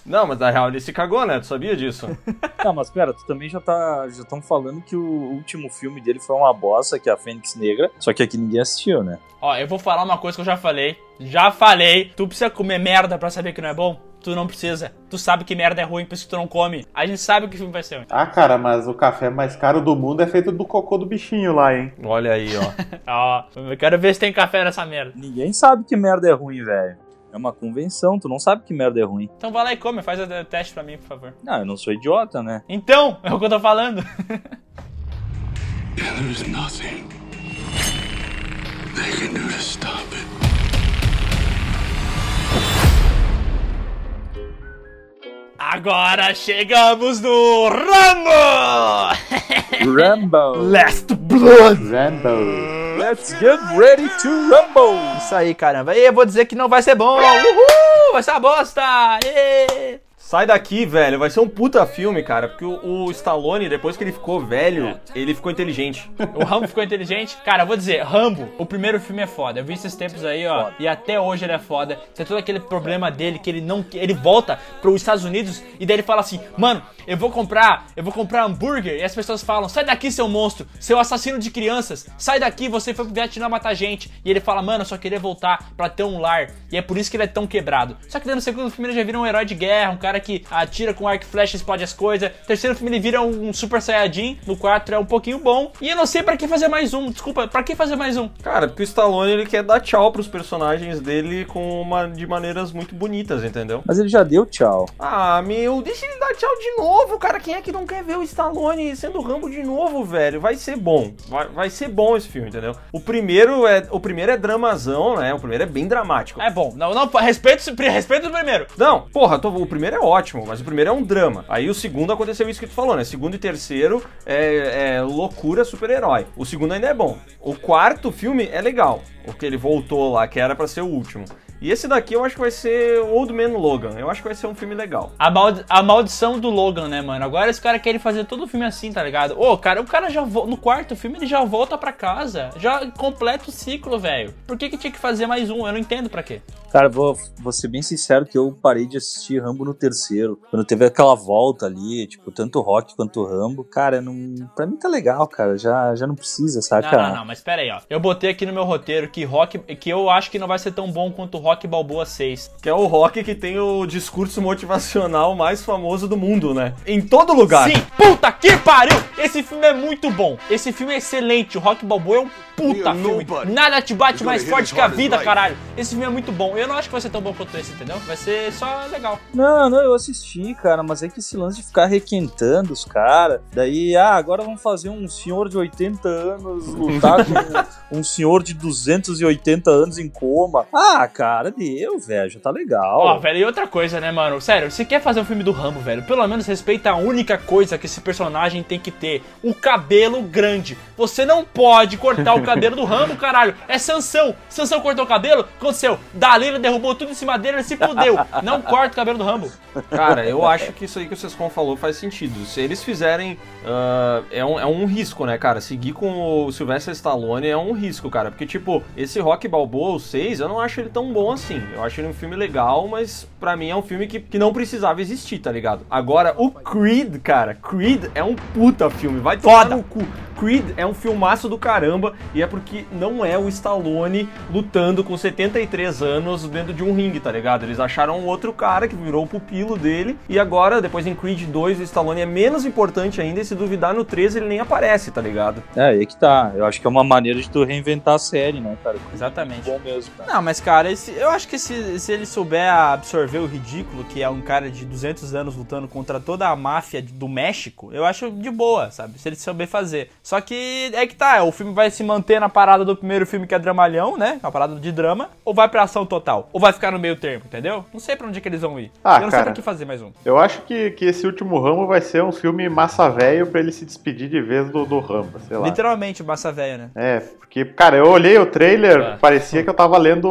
Não, mas na real ele se cagou, né? Tu sabia disso? Não, mas pera, tu também já tá. Já estão falando que o último filme dele foi uma bosta, que é a Fênix Negra. Só que aqui ninguém assistiu, né? Ó, eu vou falar uma coisa que eu já falei. Já falei. Tu precisa comer merda pra saber que não é bom? Tu não precisa. Tu sabe que merda é ruim, por isso que tu não come. A gente sabe o que filme vai ser. Ah, cara, mas o café mais caro do mundo é feito do cocô do bichinho lá, hein? Olha aí, ó. Ó, eu quero ver se tem café nessa merda. Ninguém sabe que merda é ruim, velho. É uma convenção, tu não sabe que merda é ruim. Então vai lá e come, faz o teste pra mim, por favor. Não, eu não sou idiota, né? Então, é o que eu tô falando. There is nothing they can do to stop it. Agora chegamos no Rambo! Rambo! Last Blood! Rambo. Let's get ready to rumble! Isso aí, caramba. E eu vou dizer que não vai ser bom. Uhul! Vai ser uma bosta! Ê! Sai daqui, velho. Vai ser um puta filme, cara. Porque o, o Stallone, depois que ele ficou velho, ele ficou inteligente. O Rambo ficou inteligente. Cara, eu vou dizer, Rambo, o primeiro filme é foda. Eu vi esses tempos aí, ó. Foda. E até hoje ele é foda. Tem todo aquele problema dele que ele não. Ele volta pros Estados Unidos e daí ele fala assim: Mano, eu vou comprar, eu vou comprar hambúrguer. E as pessoas falam: Sai daqui, seu monstro, seu assassino de crianças. Sai daqui, você foi pro Vietnã matar gente. E ele fala: Mano, eu só queria voltar pra ter um lar. E é por isso que ele é tão quebrado. Só que daí no segundo filme ele já vira um herói de guerra, um cara que atira com arco e flecha, explode as coisas. Terceiro filme ele vira um super saiyajin. No quarto é um pouquinho bom. E eu não sei pra que fazer mais um. Desculpa, pra que fazer mais um? Cara, porque o Stallone ele quer dar tchau pros personagens dele com uma, de maneiras muito bonitas, entendeu? Mas ele já deu tchau. Ah, meu, deixa ele dar tchau de novo, cara. Quem é que não quer ver o Stallone sendo Rambo de novo, velho? Vai ser bom. Vai, vai ser bom esse filme, entendeu? O primeiro é, o primeiro é dramazão, né? O primeiro é bem dramático. É bom. Não, não, respeito, respeito o primeiro. Não, porra, tô- o primeiro é ótimo, mas o primeiro é um drama. Aí o segundo aconteceu isso que tu falou, né? Segundo e terceiro é, é loucura super-herói. O segundo ainda é bom. O quarto filme é legal, porque ele voltou lá, que era pra ser o último. E esse daqui eu acho que vai ser Old Man Logan. Eu acho que vai ser um filme legal. A, maldi a maldição do Logan, né, mano? Agora esse cara quer fazer todo o filme assim, tá ligado? Ô, cara, o cara já no quarto filme ele já volta pra casa, já completa o ciclo, velho. Por que que tinha que fazer mais um? Eu não entendo pra quê. Cara, vou, vou ser bem sincero que eu parei de assistir Rambo no terceiro. Quando teve aquela volta ali, tipo, tanto o Rock quanto o Rambo, cara, não, pra mim tá legal, cara. Já, já não precisa, saca? Não, não, não, mas pera aí, ó. Eu botei aqui no meu roteiro que Rock, que eu acho que não vai ser tão bom quanto Rock Balboa 6. Que é o Rock que tem o discurso motivacional mais famoso do mundo, né? Em todo lugar. Sim, puta que pariu! Esse filme é muito bom. Esse filme é excelente. O Rock Balboa é um puta filme. Nada te bate mais forte que a vida, caralho. Esse filme é muito bom. Eu não acho que vai ser tão bom quanto esse, entendeu? Vai ser só legal. Não, não, eu assisti, cara, mas é que esse lance de ficar requentando os caras, daí, ah, agora vamos fazer um senhor de 80 anos lutar com um senhor de 280 anos em coma. Ah, cara, deu, velho, já tá legal. Ó, velho, e outra coisa, né, mano? Sério, se quer fazer um filme do Rambo, velho, pelo menos respeita a única coisa que esse personagem tem que ter: o cabelo grande. Você não pode cortar o cabelo do Rambo, caralho. É Sansão. Sansão cortou o cabelo, aconteceu. Dalila derrubou tudo em cima dele, ele se fudeu. Não corta o cabelo do Rambo. Cara, eu acho que isso aí que o Sescon falou faz sentido. Se eles fizerem. ah, é, um, é um risco, né, cara? Seguir com o Sylvester Stallone é um risco, cara. Porque, tipo, esse Rock Balboa, o 6, eu não acho ele tão bom assim. Eu acho ele um filme legal, mas pra mim é um filme que, que não precisava existir, tá ligado? Agora, o Creed, cara, Creed é um puta filme. Vai tomar no cu. Creed é um filmaço do caramba e é porque não é o Stallone lutando com 73 anos dentro de um ringue, tá ligado? Eles acharam um outro cara que virou o pupilo dele e agora, depois em Creed 2, o Stallone é menos importante ainda e se duvidar no 3 ele nem aparece, tá ligado? É, aí que tá. Eu acho que é uma maneira de tu reinventar a série, né, cara? Exatamente. Bom mesmo, cara. Não, mas cara, esse- eu acho que se, se ele souber absorver o ridículo, que é um cara de 200 anos lutando contra toda a máfia do México, eu acho de boa, sabe? Se ele souber fazer. Só que é que tá, o filme vai se manter na parada do primeiro filme que é dramalhão, né? A parada de drama, ou vai pra ação total? Ou vai ficar no meio termo, entendeu? Não sei pra onde é que eles vão ir. Ah, eu não sei cara. pra que fazer mais um. Eu acho que, que esse último Rambo vai ser um filme massa velho pra ele se despedir de vez do, do Rambo, sei lá. Literalmente, massa velha, né? É, porque, cara, eu olhei o trailer, É. parecia que eu tava lendo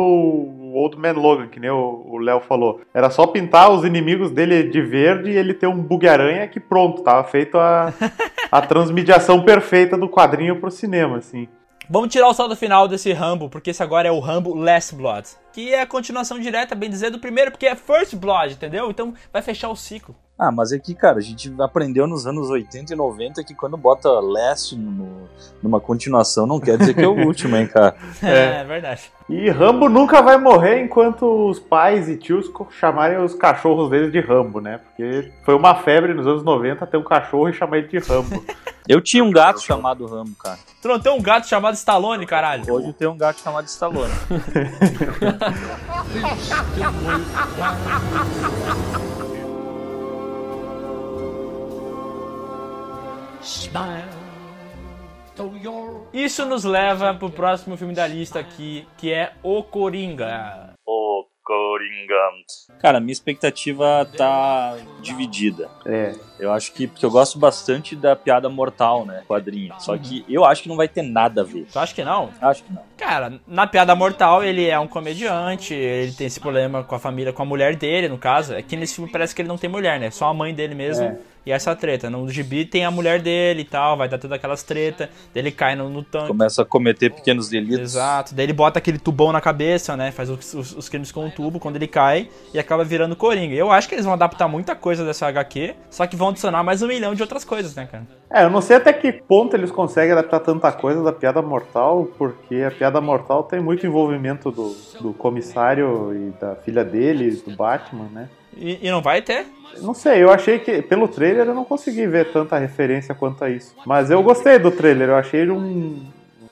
Old Man Logan, que nem o Léo falou. Era só pintar os inimigos dele de verde e ele ter um bug-aranha que pronto, tava feito a, a transmediação perfeita do quadrinho pro cinema, assim. Vamos tirar o saldo final desse Rambo, porque esse agora é o Rambo Last Blood. Que é a continuação direta, bem dizer, do primeiro, porque é First Blood, entendeu? Então vai fechar o ciclo. Ah, mas é que, cara, a gente aprendeu nos anos 80 e 90 que quando bota Last no- numa continuação não quer dizer que é o último, hein, cara. É, é verdade. E Rambo nunca vai morrer enquanto os pais e tios chamarem os cachorros deles de Rambo, né? Porque foi uma febre nos anos 90 ter um cachorro e chamar ele de Rambo. Eu tinha um gato chamado Rambo, cara. Tu não tem um gato chamado Stallone, caralho? Hoje eu tenho um gato chamado Stallone. Isso nos leva pro próximo filme da lista aqui, que é O Coringa. Ô, Coringa. Cara, minha expectativa tá dividida. É. Eu acho que, porque eu gosto bastante da piada mortal, né? Quadrinho. Só que eu acho que não vai ter nada a ver. Tu acha que não? Acho que não. Cara, na Piada Mortal ele é um comediante, ele tem esse problema com a família, com a mulher dele, no caso. É que nesse filme parece que ele não tem mulher, né? Só a mãe dele mesmo. É. E essa treta. No gibi tem a mulher dele e tal, vai dar todas aquelas treta. Daí ele cai no, no tanque. Começa a cometer pequenos delitos. Exato. Daí ele bota aquele tubão na cabeça, né? Faz os, os- os crimes com o tubo quando ele cai e acaba virando Coringa. Eu acho que eles vão adaptar muita coisa dessa HQ, só que vão adicionar mais um milhão de outras coisas, né, cara? É, eu não sei até que ponto eles conseguem adaptar tanta coisa da Piada Mortal, porque a Piada Mortal tem muito envolvimento do, do comissário e da filha dele, do Batman, né? E, e não vai ter? Não sei, eu achei que pelo trailer eu não consegui ver tanta referência quanto a isso. Mas eu gostei do trailer, eu achei ele um,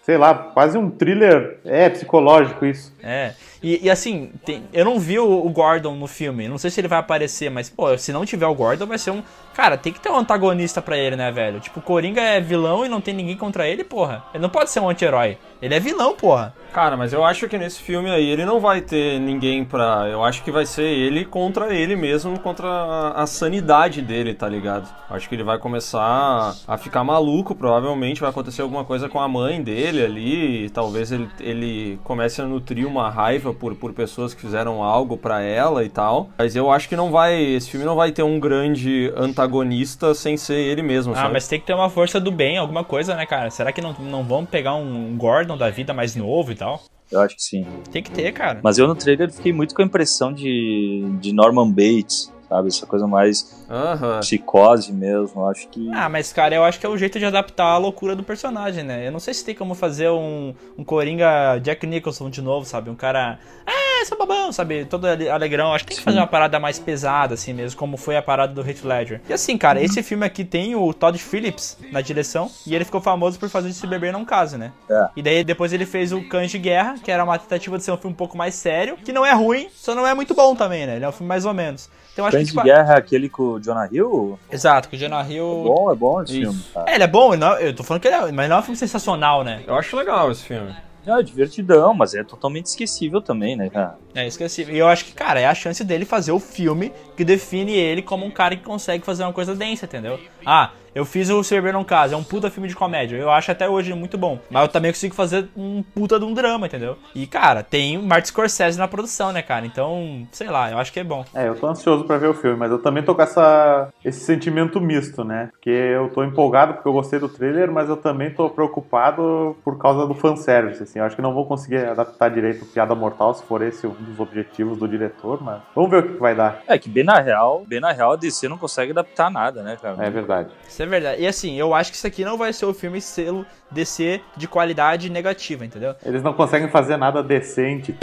sei lá, quase um thriller, é, psicológico isso. É. E, e assim, tem- eu não vi o, o Gordon no filme. Não sei se ele vai aparecer, mas, pô, se não tiver o Gordon, vai ser um. Cara, tem que ter um antagonista pra ele, né, velho? Tipo, o Coringa é vilão e não tem ninguém contra ele, porra. Ele não pode ser um anti-herói. Ele é vilão, porra. Cara, mas eu acho que nesse filme aí ele não vai ter ninguém pra. Eu acho que vai ser ele contra ele mesmo, contra a, a sanidade dele, tá ligado? Acho que ele vai começar a ficar maluco, provavelmente vai acontecer alguma coisa com a mãe dele ali, talvez ele, ele comece a nutrir uma raiva por, por pessoas que fizeram algo pra ela e tal. Mas eu acho que não vai. Esse filme não vai ter um grande antagonista sem ser ele mesmo, Ah, sabe? mas tem que ter uma força do bem, alguma coisa, né, cara? Será que não, não vão pegar um Gordon da vida mais novo e tal? Eu acho que sim. Tem que ter, cara. Mas eu no trailer fiquei muito com a impressão de, de Norman Bates, sabe? Essa coisa mais Aham. psicose mesmo. Acho que. Ah, mas cara, eu acho que é o jeito de adaptar a loucura do personagem, né? Eu não sei se tem como fazer um, um Coringa Jack Nicholson de novo, sabe? Um cara. Ah, seu babão, sabe? Todo ale- alegrão. Acho que tem que fazer uma parada mais pesada, assim mesmo, como foi a parada do Heath Ledger. E assim, cara, esse filme aqui tem o Todd Phillips na direção, e ele ficou famoso por fazer esse beber não case, né? É. E daí depois ele fez o Cães de Guerra, que era uma tentativa de ser um filme um pouco mais sério, que não é ruim, só não é muito bom também, né? Ele é um filme mais ou menos. Então acho Cães que de tipo, Guerra é aquele com o Jonah Hill? Exato, que o Jonah É Hill. bom, é bom esse Isso. filme, cara. É, ele é bom, não- eu tô falando que ele é, mas não é um filme sensacional, né? Eu acho legal esse filme. É divertidão, mas é totalmente esquecível também, né, cara? É, esqueci. E eu acho que, cara, é a chance dele fazer o filme que define ele como um cara que consegue fazer uma coisa densa, entendeu? Ah, eu fiz o Cerber Não Caso, é um puta filme de comédia. Eu acho até hoje muito bom. Mas eu também consigo fazer um puta de um drama, entendeu? E, cara, tem Martin Scorsese na produção, né, cara? Então, sei lá, eu acho que é bom. É, eu tô ansioso pra ver o filme, mas eu também tô com essa, esse sentimento misto, né? Porque eu tô empolgado porque eu gostei do trailer, mas eu também tô preocupado por causa do fanservice, assim. Eu acho que não vou conseguir adaptar direito o Piada Mortal, se for esse um dos objetivos do diretor, mas vamos ver o que que vai dar. É que bem na real, bem na real a DC não consegue adaptar nada, né, cara? É verdade. Isso é verdade. E assim, eu acho que isso aqui não vai ser o filme selo DC de qualidade negativa, entendeu? Eles não conseguem fazer nada decente.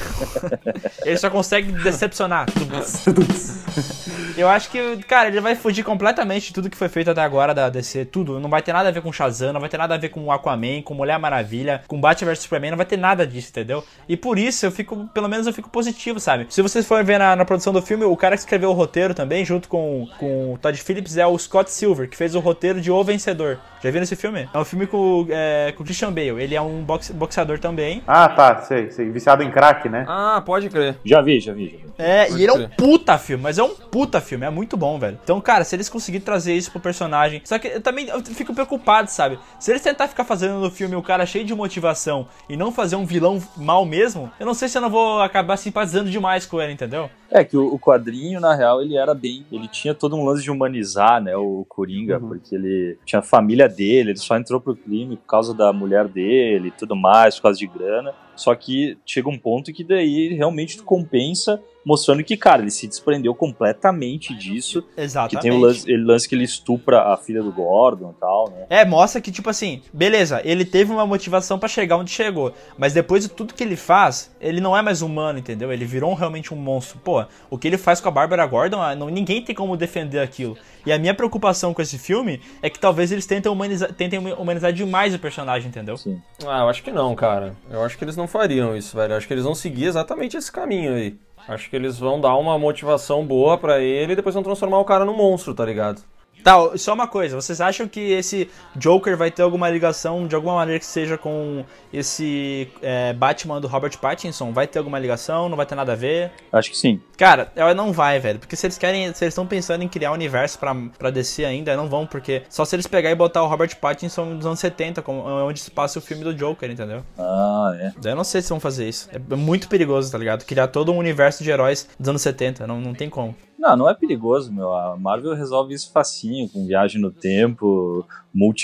Ele só consegue decepcionar. Eu acho que, cara, ele vai fugir completamente de tudo que foi feito até agora da DC, tudo. Não vai ter nada a ver com Shazam, não vai ter nada a ver com Aquaman, com Mulher Maravilha, com Batman vs Superman, não vai ter nada disso, entendeu? E por isso eu fico, pelo menos eu fico positivo, sabe? Se vocês forem ver na, na produção do filme, o cara que escreveu o roteiro também, junto com, com o Todd Phillips, é o Scott Silver, que fez o roteiro de O Vencedor. Já viram esse filme? É um filme com, é, com o Christian Bale. Ele é um boxe- boxeador também. Ah, tá, sei, sei. Viciado em crack, né? Ah, pode crer. Já vi, já vi, já vi. É, Pode e ele é um crer. puta filme, mas é um puta filme, é muito bom, velho. Então, cara, se eles conseguirem trazer isso pro personagem. Só que eu também eu fico preocupado, sabe? Se eles tentar ficar fazendo no filme o cara cheio de motivação e não fazer um vilão mal mesmo, eu não sei se eu não vou acabar simpatizando demais com ele, entendeu? É que o, o quadrinho, na real, ele era bem. Ele tinha todo um lance de humanizar, né? O Coringa, porque ele tinha a família dele, ele só entrou pro crime por causa da mulher dele e tudo mais, por causa de grana. Só que chega um ponto que daí realmente tu compensa, mostrando que, cara, ele se desprendeu completamente disso. Que Exatamente. tem o lance, ele lance que ele estupra a filha do Gordon e tal, né? É, mostra que, tipo assim, beleza, ele teve uma motivação pra chegar onde chegou. Mas depois de tudo que ele faz, ele não é mais humano, entendeu? Ele virou realmente um monstro. Pô, o que ele faz com a Bárbara Gordon, ah, não, ninguém tem como defender aquilo. E a minha preocupação com esse filme é que talvez eles tentem humanizar, tentem humanizar demais o personagem, entendeu? Sim. Ah, eu acho que não, cara. Eu acho que eles não fariam isso, velho. Eu acho que eles vão seguir exatamente esse caminho aí. Acho que eles vão dar uma motivação boa pra ele e depois vão transformar o cara num monstro, tá ligado? Tá, só uma coisa, vocês acham que esse Joker vai ter alguma ligação, de alguma maneira que seja com esse é, Batman do Robert Pattinson? Vai ter alguma ligação? Não vai ter nada a ver? Acho que sim. Cara, ela não vai, velho. Porque se eles querem. Se eles estão pensando em criar um universo pra, pra descer ainda, não vão, porque só se eles pegar e botar o Robert Pattinson dos anos 70, como, onde se passa o filme do Joker, entendeu? Ah, é. Eu não sei se vão fazer isso. É muito perigoso, tá ligado? Criar todo um universo de heróis dos anos 70. Não, não tem como. Não, não é perigoso, meu. A Marvel resolve isso facinho, com viagem no tempo,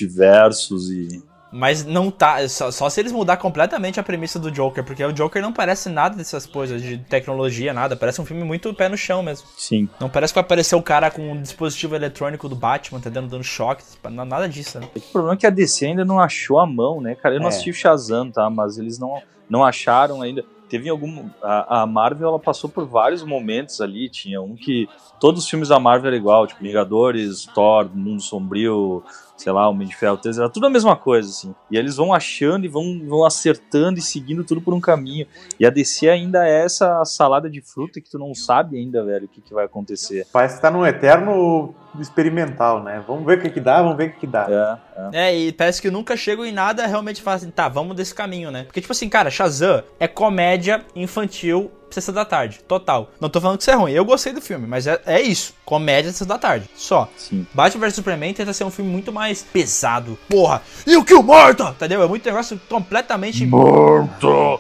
multiversos e. Mas não tá. Só, só se eles mudar completamente a premissa do Joker, porque o Joker não parece nada dessas coisas de tecnologia, nada. Parece um filme muito pé no chão mesmo. Sim. Não parece que vai aparecer o cara com um dispositivo eletrônico do Batman, tá dando, dando choque. Nada disso, né? O problema é que a DC ainda não achou a mão, né, cara? Eu não É. assisti o Shazam, tá? Mas eles não, não acharam ainda. Teve algum. A, a Marvel ela passou por vários momentos ali. Tinha um que. Todos os filmes da Marvel eram igual, tipo Vingadores, Thor, Mundo Sombrio, sei lá, Homem de Ferro 3, era tudo a mesma coisa, assim. E eles vão achando e vão, vão acertando e seguindo tudo por um caminho. E a DC ainda é essa salada de fruta que tu não sabe ainda, velho, o que, que vai acontecer. Parece que tá num eterno experimental, né? Vamos ver o que que dá, vamos ver o que que dá. É, é. É, e parece que nunca chegam em nada realmente fazem, assim, tá, vamos desse caminho, né? Porque, tipo assim, cara, Shazam é comédia infantil sessão da tarde, total. Não tô falando que isso é ruim, eu gostei do filme, mas é, é isso, comédia sessão da tarde, só. Sim. Batman vs Superman tenta ser um filme muito mais pesado, porra, e o Kill Morta, entendeu? É muito negócio completamente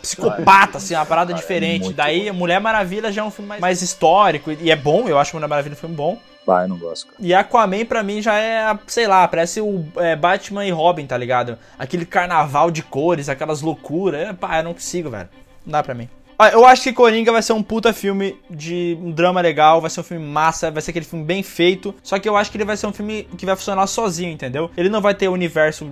psicopata, assim, uma parada diferente. muito Daí, Mulher Maravilha já é um filme mais, mais histórico, e é bom, eu acho Mulher Maravilha um filme bom. Vai, eu não gosto, cara. E Aquaman pra mim já é, sei lá, parece o é, Batman e Robin, tá ligado? Aquele carnaval de cores, aquelas loucuras. É, pá, eu não consigo, velho. Não dá pra mim. Ah, Eu acho que Coringa vai ser um puta filme de um drama legal, vai ser um filme massa, vai ser aquele filme bem feito. Só que eu acho que ele vai ser um filme que vai funcionar sozinho, entendeu? Ele não vai ter universo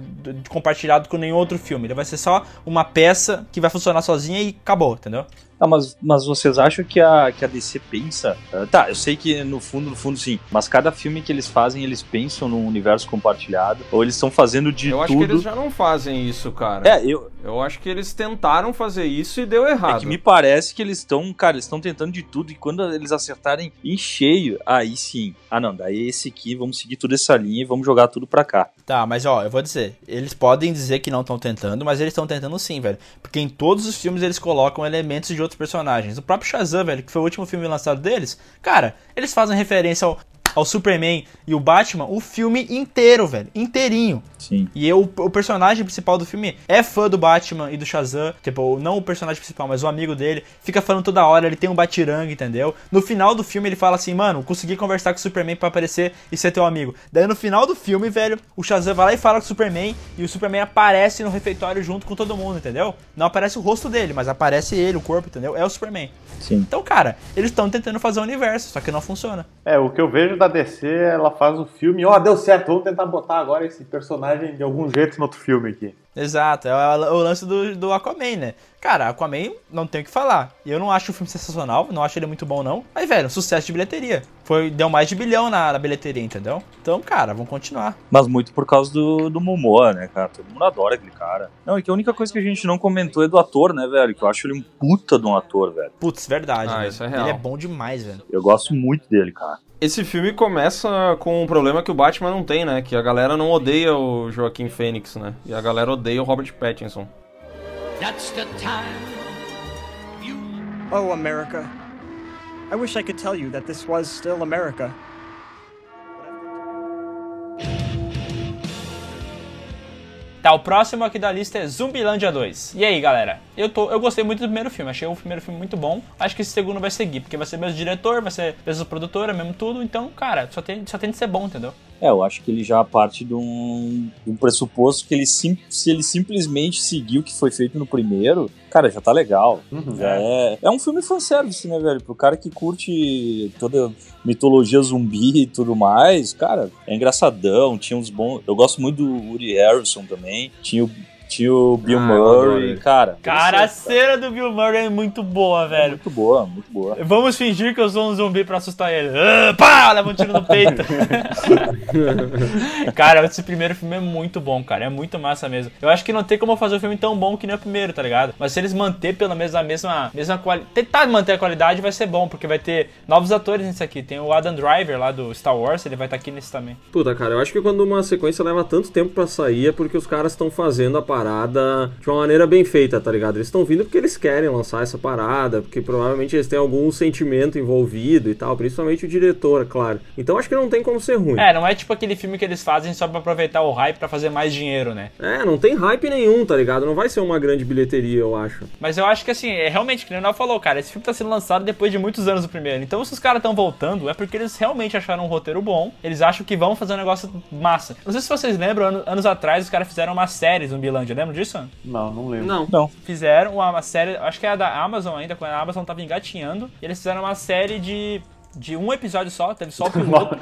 compartilhado com nenhum outro filme. Ele vai ser só uma peça que vai funcionar sozinha e acabou, entendeu? Ah, mas, mas vocês acham que a, que a DC pensa? Ah, tá, eu sei que no fundo, no fundo sim, mas cada filme que eles fazem, eles pensam num universo compartilhado, ou eles estão fazendo de Eu acho tudo. que eles já não fazem isso, cara. É, eu, Eu acho que eles tentaram fazer isso e deu errado. É que me parece que eles estão, cara, eles estão tentando de tudo e quando eles acertarem em cheio, aí sim. Ah, não, daí esse aqui, vamos seguir toda essa linha e vamos jogar tudo pra cá. Tá, mas ó, eu vou dizer, eles podem dizer que não estão tentando, mas eles estão tentando sim, velho. Porque em todos os filmes eles colocam elementos de outros personagens. O próprio Shazam, velho, que foi o último filme lançado deles, cara, eles fazem referência ao, ao Superman e o Batman o filme inteiro, velho, inteirinho. Sim. E eu, o personagem principal do filme é fã do Batman e do Shazam. Tipo, não o personagem principal, mas o amigo dele. Fica falando toda hora, ele tem um batiranga, entendeu? No final do filme ele fala assim, mano, consegui conversar com o Superman pra aparecer e ser teu amigo. Daí no final do filme, velho, o Shazam vai lá e fala com o Superman e o Superman aparece no refeitório junto com todo mundo, entendeu? Não aparece o rosto dele, mas aparece ele, o corpo, entendeu? É o Superman. Sim. Então, cara, eles estão tentando fazer o universo, só que não funciona. É, o que eu vejo da DC, ela faz o filme, ó, deu certo, vamos tentar botar agora esse personagem de algum jeito no outro filme aqui. Exato, é o, o lance do, do Aquaman, né? Cara, Aquaman não tem o que falar. E eu não acho o filme sensacional, não acho ele muito bom, não. Mas, velho, sucesso de bilheteria. Foi, deu mais de bilhão na, na bilheteria, entendeu? Então, cara, vamos continuar. Mas muito por causa do, do Momoa, né, cara? Todo mundo adora aquele cara. Não, e que a única coisa que a gente não comentou é do ator, né, velho? Que eu acho ele um puta de um ator, velho. Putz, verdade. Ah, velho. isso é real. Ele é bom demais, velho. Eu gosto muito dele, cara. Esse filme começa com um problema que o Batman não tem, né? Que a galera não odeia o Joaquim Fênix, né? E a galera odeia o Robert Pattinson. That's the time. Oh, America. I wish I could tell you that this was still America. Tá, o próximo aqui da lista é Zumbilândia 2. E aí, galera? Eu, tô, eu gostei muito do primeiro filme, achei o primeiro filme muito bom. Acho que esse segundo vai seguir, porque vai ser mesmo diretor, vai ser mesmo produtora, mesmo tudo. Então, cara, só tem, só tem de ser bom, entendeu? É, eu acho que ele já parte de um, de um pressuposto que ele sim, se ele simplesmente seguir o que foi feito no primeiro, cara, já tá legal. já é. é um filme fanservice, né, velho? Pro cara que curte toda mitologia zumbi e tudo mais, cara, é engraçadão. Tinha uns bons. Eu gosto muito do Woody Harrison também. Tinha o, tinha o Bill Ah, Murray, cara. Cara, a cena do Bill Murray é muito boa, velho. Muito boa, muito boa. Vamos fingir que eu sou um zumbi pra assustar ele. Ah, pá! Leva um tiro no peito. cara, esse primeiro filme é muito bom, cara. É muito massa mesmo. Eu acho que não tem como fazer um filme tão bom que nem o primeiro, tá ligado? Mas se eles manter pelo menos a mesma, mesma qualidade. Tentar manter a qualidade vai ser bom, porque vai ter novos atores nesse aqui. Tem o Adam Driver lá do Star Wars, ele vai estar aqui nesse também. Puta, cara, eu acho que quando uma sequência leva tanto tempo pra sair é porque os caras estão fazendo a parada de uma maneira bem feita, tá ligado? Eles estão vindo porque eles querem lançar essa parada, porque provavelmente eles têm algum sentimento envolvido e tal, principalmente o diretor, é claro. Então acho que não tem como ser ruim. É, não é tipo aquele filme que eles fazem só pra aproveitar o hype pra fazer mais dinheiro, né? É, não tem hype nenhum, tá ligado? Não vai ser uma grande bilheteria, eu acho. Mas eu acho que assim, é realmente, que o Leonel falou, cara, esse filme tá sendo lançado depois de muitos anos do primeiro. Então se os caras estão voltando, é porque eles realmente acharam um roteiro bom, eles acham que vão fazer um negócio massa. Não sei se vocês lembram, ano- anos atrás os caras fizeram uma série Zumbilândia, lembra disso? Não, não lembro. Não. Não. Fizeram uma, uma série, acho que é da Amazon ainda, quando a Amazon tava engatinhando, e eles fizeram uma série de, de um episódio só, teve só o piloto.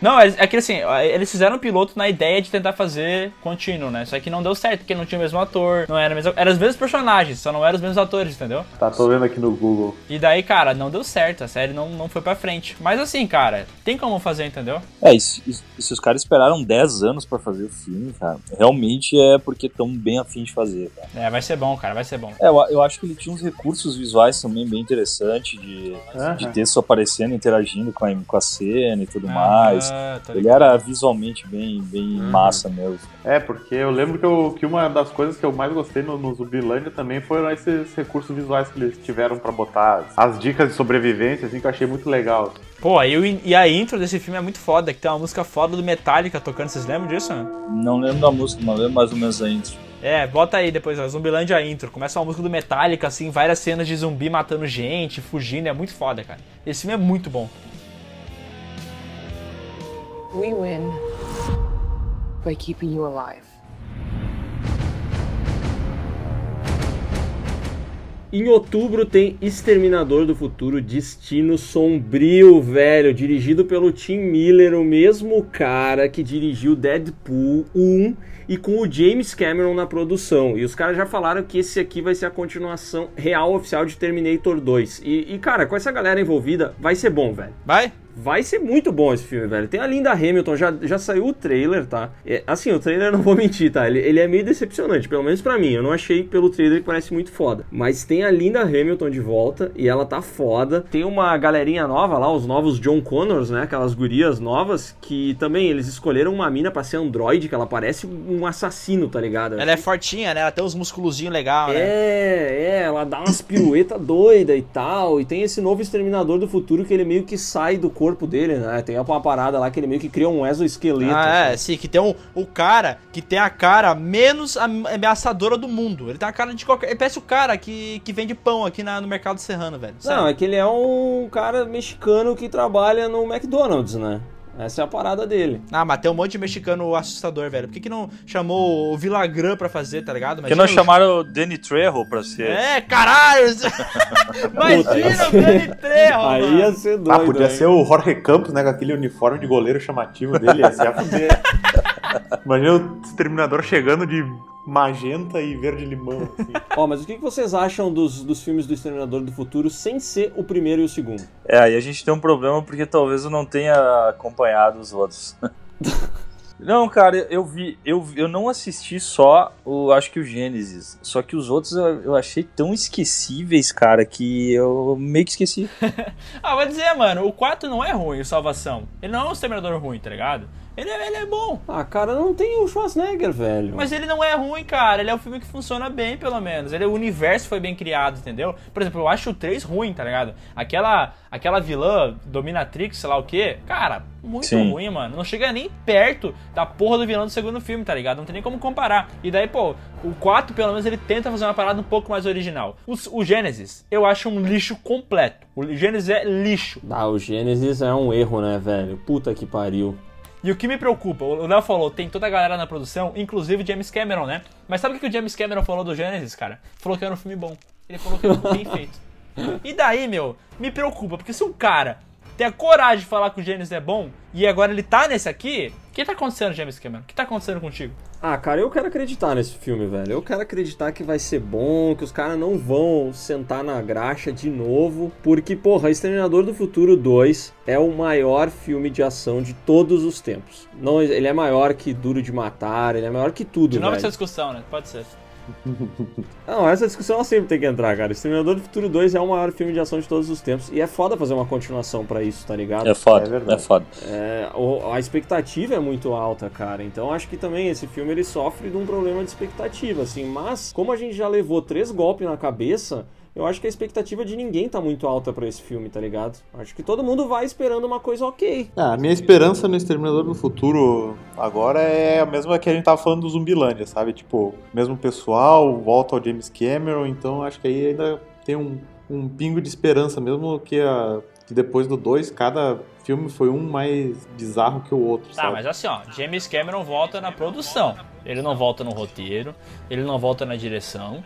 Não, é, é que assim, eles fizeram o piloto na ideia de tentar fazer contínuo, né? Só que não deu certo, porque não tinha o mesmo ator, não era mesmo. Eram os mesmos personagens, só não eram os mesmos atores, entendeu? Tá, tô vendo aqui no Google. E daí, cara, não deu certo, a série não, não foi pra frente. Mas assim, cara, tem como fazer, entendeu? É, e se, e se os caras esperaram 10 anos pra fazer o filme, cara, realmente é porque tão bem afim de fazer, cara. É, vai ser bom, cara, vai ser bom. É, eu, eu acho que ele tinha uns recursos visuais também bem interessantes de, Aham. de texto aparecendo, interagindo com a, com a cena e tudo Ah, mais. Tá Ele era visualmente bem, bem massa mesmo. É, porque eu lembro que, eu- que uma das coisas que eu mais gostei no, no Zumbilândia também foram esses recursos visuais que eles tiveram pra botar as, as dicas de sobrevivência, assim, que eu achei muito legal. Pô, e, o- e a intro desse filme é muito foda, que tem uma música foda do Metallica tocando, vocês lembram disso? Não lembro da música, mas lembro mais ou menos a intro. É, bota aí depois, ó, Zumbilândia intro. Começa uma música do Metallica, assim, várias cenas de zumbi matando gente, fugindo, é muito foda, cara. Esse filme é muito bom. We win by keeping you alive. Em outubro tem Exterminador do Futuro Destino Sombrio, velho, dirigido pelo Tim Miller, o mesmo cara que dirigiu Deadpool 1 e com o James Cameron na produção. E os caras já falaram que esse aqui vai ser a continuação real oficial de Terminator 2. E, e, cara, com essa galera envolvida, vai ser bom, velho. Vai? Vai ser muito bom esse filme, velho. Tem a Linda Hamilton, já, já saiu o trailer, tá? É, assim, o trailer, não vou mentir, tá? Ele, ele é meio decepcionante, pelo menos pra mim. Eu não achei pelo trailer que parece muito foda. Mas tem a Linda Hamilton de volta e ela tá foda. Tem uma galerinha nova lá, os novos John Connors, né? Aquelas gurias novas que também eles escolheram uma mina pra ser androide, que ela parece um assassino, tá ligado? Ela é fortinha, né? Ela tem uns musculozinhos legais, né? É, é, ela dá umas piruetas doidas e tal. E tem esse novo Exterminador do Futuro que ele meio que sai do corpo dele, né? Tem uma parada lá que ele meio que cria um exoesqueleto. Ah, é, assim. sim, que tem um, o cara que tem a cara menos am- ameaçadora do mundo. Ele tem a cara de qualquer. Ele parece o cara que, que vende pão aqui na- no mercado serrano, velho. Não, é que ele é um cara mexicano que trabalha no McDonald's, né? Essa é a parada dele. Ah, mas tem um monte de mexicano assustador, velho. Por que, que não chamou o Villagrán pra fazer, tá ligado? Por que não chamaram o Danny Trejo pra ser? É, caralho! Imagina o Danny Trejo, Aí mano. ia ser doido. Ah, podia hein? ser o Jorge Campos, né? Com aquele uniforme de goleiro chamativo dele, ia ser a fuder. Imagina o Exterminador chegando de magenta e verde limão, assim. Ó, mas o que que vocês acham dos, dos filmes do Exterminador do Futuro sem ser o primeiro e o segundo? É, aí a gente tem um problema porque talvez eu não tenha acompanhado os outros. Não, cara, eu vi, eu, eu não assisti só o, acho que o Gênesis, só que os outros eu, eu achei tão esquecíveis, cara, que eu meio que esqueci. Ah, vou dizer, mano, o 4 não é ruim, o Salvação. Ele não é um exterminador ruim, tá ligado? Ele é, ele é bom. Ah, cara, não tem o Schwarzenegger, velho. Mas ele não é ruim, cara. Ele é um filme que funciona bem, pelo menos. Ele, o universo foi bem criado, entendeu? Por exemplo, eu acho o 3 ruim, tá ligado? Aquela, aquela vilã, Dominatrix, sei lá o quê. Cara, muito Sim. ruim, mano. Não chega nem perto da porra do vilão do segundo filme, tá ligado? Não tem nem como comparar. E daí, pô, o 4, pelo menos, ele tenta fazer uma parada um pouco mais original. O, o Gênesis, eu acho um lixo completo. O Gênesis é lixo. Ah, o Gênesis é um erro, né, velho? Puta que pariu. E o que me preocupa, o Léo falou, tem toda a galera na produção, inclusive o James Cameron, né? Mas sabe o que o James Cameron falou do Gênesis, cara? Falou que era um filme bom. Ele falou que era bem feito. E daí, meu, me preocupa, porque se um cara tem a coragem de falar que o Gênesis é bom e agora ele tá nesse aqui, o que tá acontecendo, James Cameron? O que tá acontecendo contigo? Ah, cara, eu quero acreditar nesse filme, velho. Eu quero acreditar que vai ser bom, que os caras não vão sentar na graxa de novo. Porque, porra, Exterminador do Futuro 2 é o maior filme de ação de todos os tempos. Não, ele é maior que Duro de Matar, ele é maior que tudo, De novo velho. essa discussão, né? Pode ser. Não, essa discussão ela sempre tem que entrar, cara. Exterminador do Futuro 2 é o maior filme de ação de todos os tempos. E é foda fazer uma continuação pra isso, tá ligado? É foda, É é, verdade. foda. É, o- a expectativa é muito alta, cara. Então acho que também esse filme ele sofre de um problema de expectativa, assim. Mas como a gente já levou três golpes na cabeça, eu acho que a expectativa de ninguém tá muito alta pra esse filme, tá ligado? Acho que todo mundo vai esperando uma coisa ok. Ah, a minha esperança no Exterminador do Futuro agora é a mesma que a gente tava falando do Zumbilândia, sabe? Tipo, mesmo pessoal, volta ao James Cameron, então acho que aí ainda tem um, um pingo de esperança, mesmo que, a, que depois do 2, cada filme foi um mais bizarro que o outro, Tá, sabe? mas assim, ó, James Cameron volta na produção. Ele não volta no roteiro, ele não volta na direção,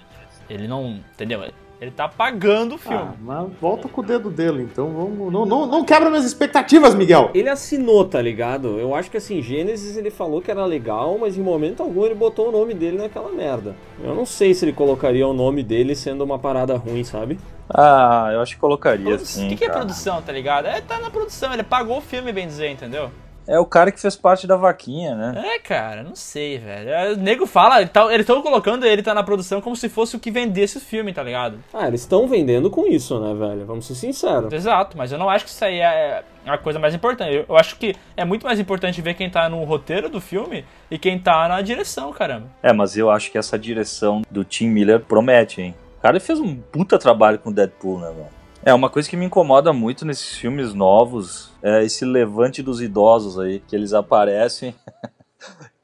ele não. Entendeu? Ele tá pagando o filme. Ah, mas volta com o dedo dele, então vamos. Não, não, não quebra minhas expectativas, Miguel. Ele assinou, tá ligado? Eu acho que assim, Gênesis ele falou que era legal, mas em momento algum ele botou o nome dele naquela merda. Eu não sei se ele colocaria o nome dele sendo uma parada ruim, sabe? Ah, eu acho que colocaria sim. O que, que é produção, tá ligado? É, tá na produção, ele pagou o filme, bem dizer, entendeu? É o cara que fez parte da vaquinha, né? É, cara, não sei, velho. É, O nego fala, ele tá- eles estão colocando ele tá na produção como se fosse o que vendesse o filme, tá ligado? Ah, eles estão vendendo com isso, né, velho? Vamos ser sinceros. Exato, mas eu não acho que isso aí é a coisa mais importante. Eu, eu acho que é muito mais importante ver quem tá no roteiro do filme e quem tá na direção, caramba. É, mas eu acho que essa direção do Tim Miller promete, hein? O cara fez um puta trabalho com Deadpool, né, mano? É, uma coisa que me incomoda muito nesses filmes novos é esse levante dos idosos aí, que eles aparecem.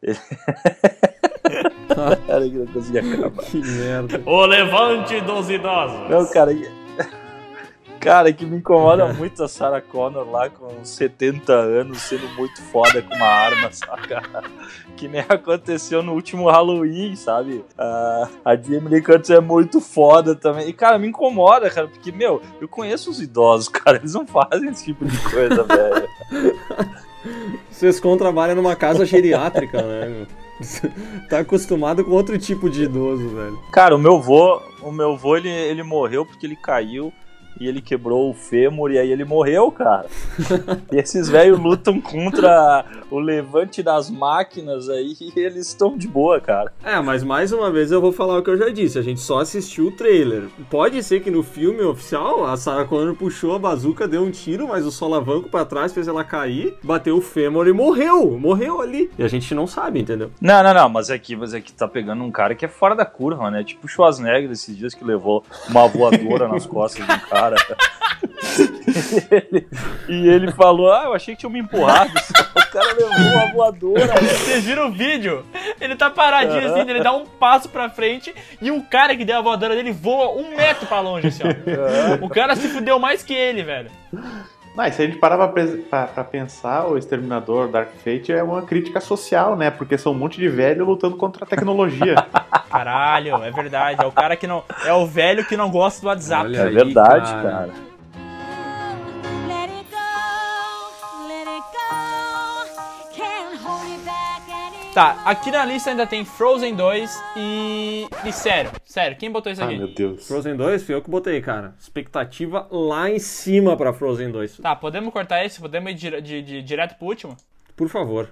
Cara, que não conseguia acabar. Que merda. O levante dos idosos. Não, cara, cara, que me incomoda muito a Sarah Connor lá com 70 anos sendo muito foda com uma arma, saca? Que nem aconteceu no último Halloween, sabe? Ah, a Jamie Lee Curtis é muito foda também. E, cara, me incomoda, cara, porque, meu, eu conheço os idosos, cara, eles não fazem esse tipo de coisa, velho. Sescon trabalha numa casa geriátrica, né? tá acostumado com outro tipo de idoso, velho. Cara, o meu vô, o meu vô, ele, ele morreu porque ele caiu e ele quebrou o fêmur e aí ele morreu, cara. e esses velhos lutam contra o levante das máquinas aí e eles estão de boa, cara. É, mas mais uma vez eu vou falar o que eu já disse. A gente só assistiu o trailer. Pode ser que no filme oficial a Sarah Connor puxou a bazuca, deu um tiro, mas o solavanco pra trás fez ela cair, bateu o fêmur e morreu. Morreu ali. E a gente não sabe, entendeu? Não, não, não, mas aqui, mas aqui tá pegando um cara que é fora da curva, né? Tipo o Schwarzenegger esses dias que levou uma voadora nas costas de um cara. E, ele, e ele falou: Ah, eu achei que tinha me empurrado. O cara levou uma voadora. Vocês viram o vídeo? Ele tá paradinho assim, ele dá um passo pra frente e o cara que deu a voadora dele voa um metro pra longe, assim, ó. O cara se fudeu mais que ele, velho. Mas se a gente parar pra pensar, o Exterminador Dark Fate é uma crítica social, né? Porque são um monte de velho lutando contra a tecnologia. Caralho, é verdade. É o cara que não. É o velho que não gosta do WhatsApp. Olha É aí, verdade, cara. cara. Tá, aqui na lista ainda tem Frozen 2 e. E sério, sério, quem botou isso Ai, aqui? meu Deus. Frozen 2 foi eu que botei, cara. Expectativa lá em cima pra Frozen 2. Tá, podemos cortar esse? Podemos ir dire- de- de- direto pro último? Por favor.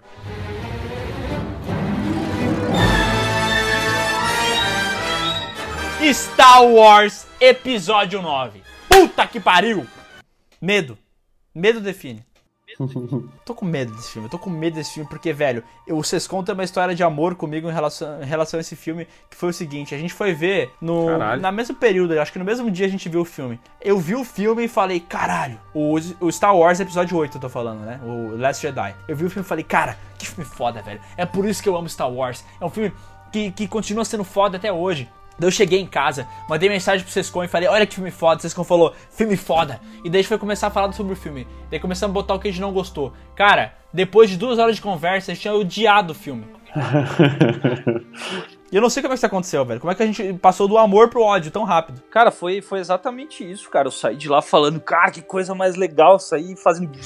Star Wars Episódio 9. Puta que pariu! Medo. Medo define. tô com medo desse filme, eu tô com medo desse filme porque, velho, o Sescon tem uma história de amor comigo em relação, em relação a esse filme, que foi o seguinte, a gente foi ver no Caralho. na mesmo período, acho que no mesmo dia a gente viu o filme. Eu vi o filme e falei, caralho, o, o Star Wars Episódio 8 eu tô falando, né? O Last Jedi. Eu vi o filme e falei, cara, que filme foda, velho. É por isso que eu amo Star Wars. É um filme que, que continua sendo foda até hoje. Daí eu cheguei em casa, mandei mensagem pro Sescon e falei, olha que filme foda. O Sescon falou, filme foda. E daí a gente foi começar a falar sobre o filme. Daí começamos a botar o que a gente não gostou. Cara, depois de duas horas de conversa, a gente tinha odiado o filme. E eu não sei como é que isso aconteceu, velho. Como é que a gente passou do amor pro ódio tão rápido? Cara, foi, foi exatamente isso, cara. Eu saí de lá falando, cara, que coisa mais legal. Saí fazendo.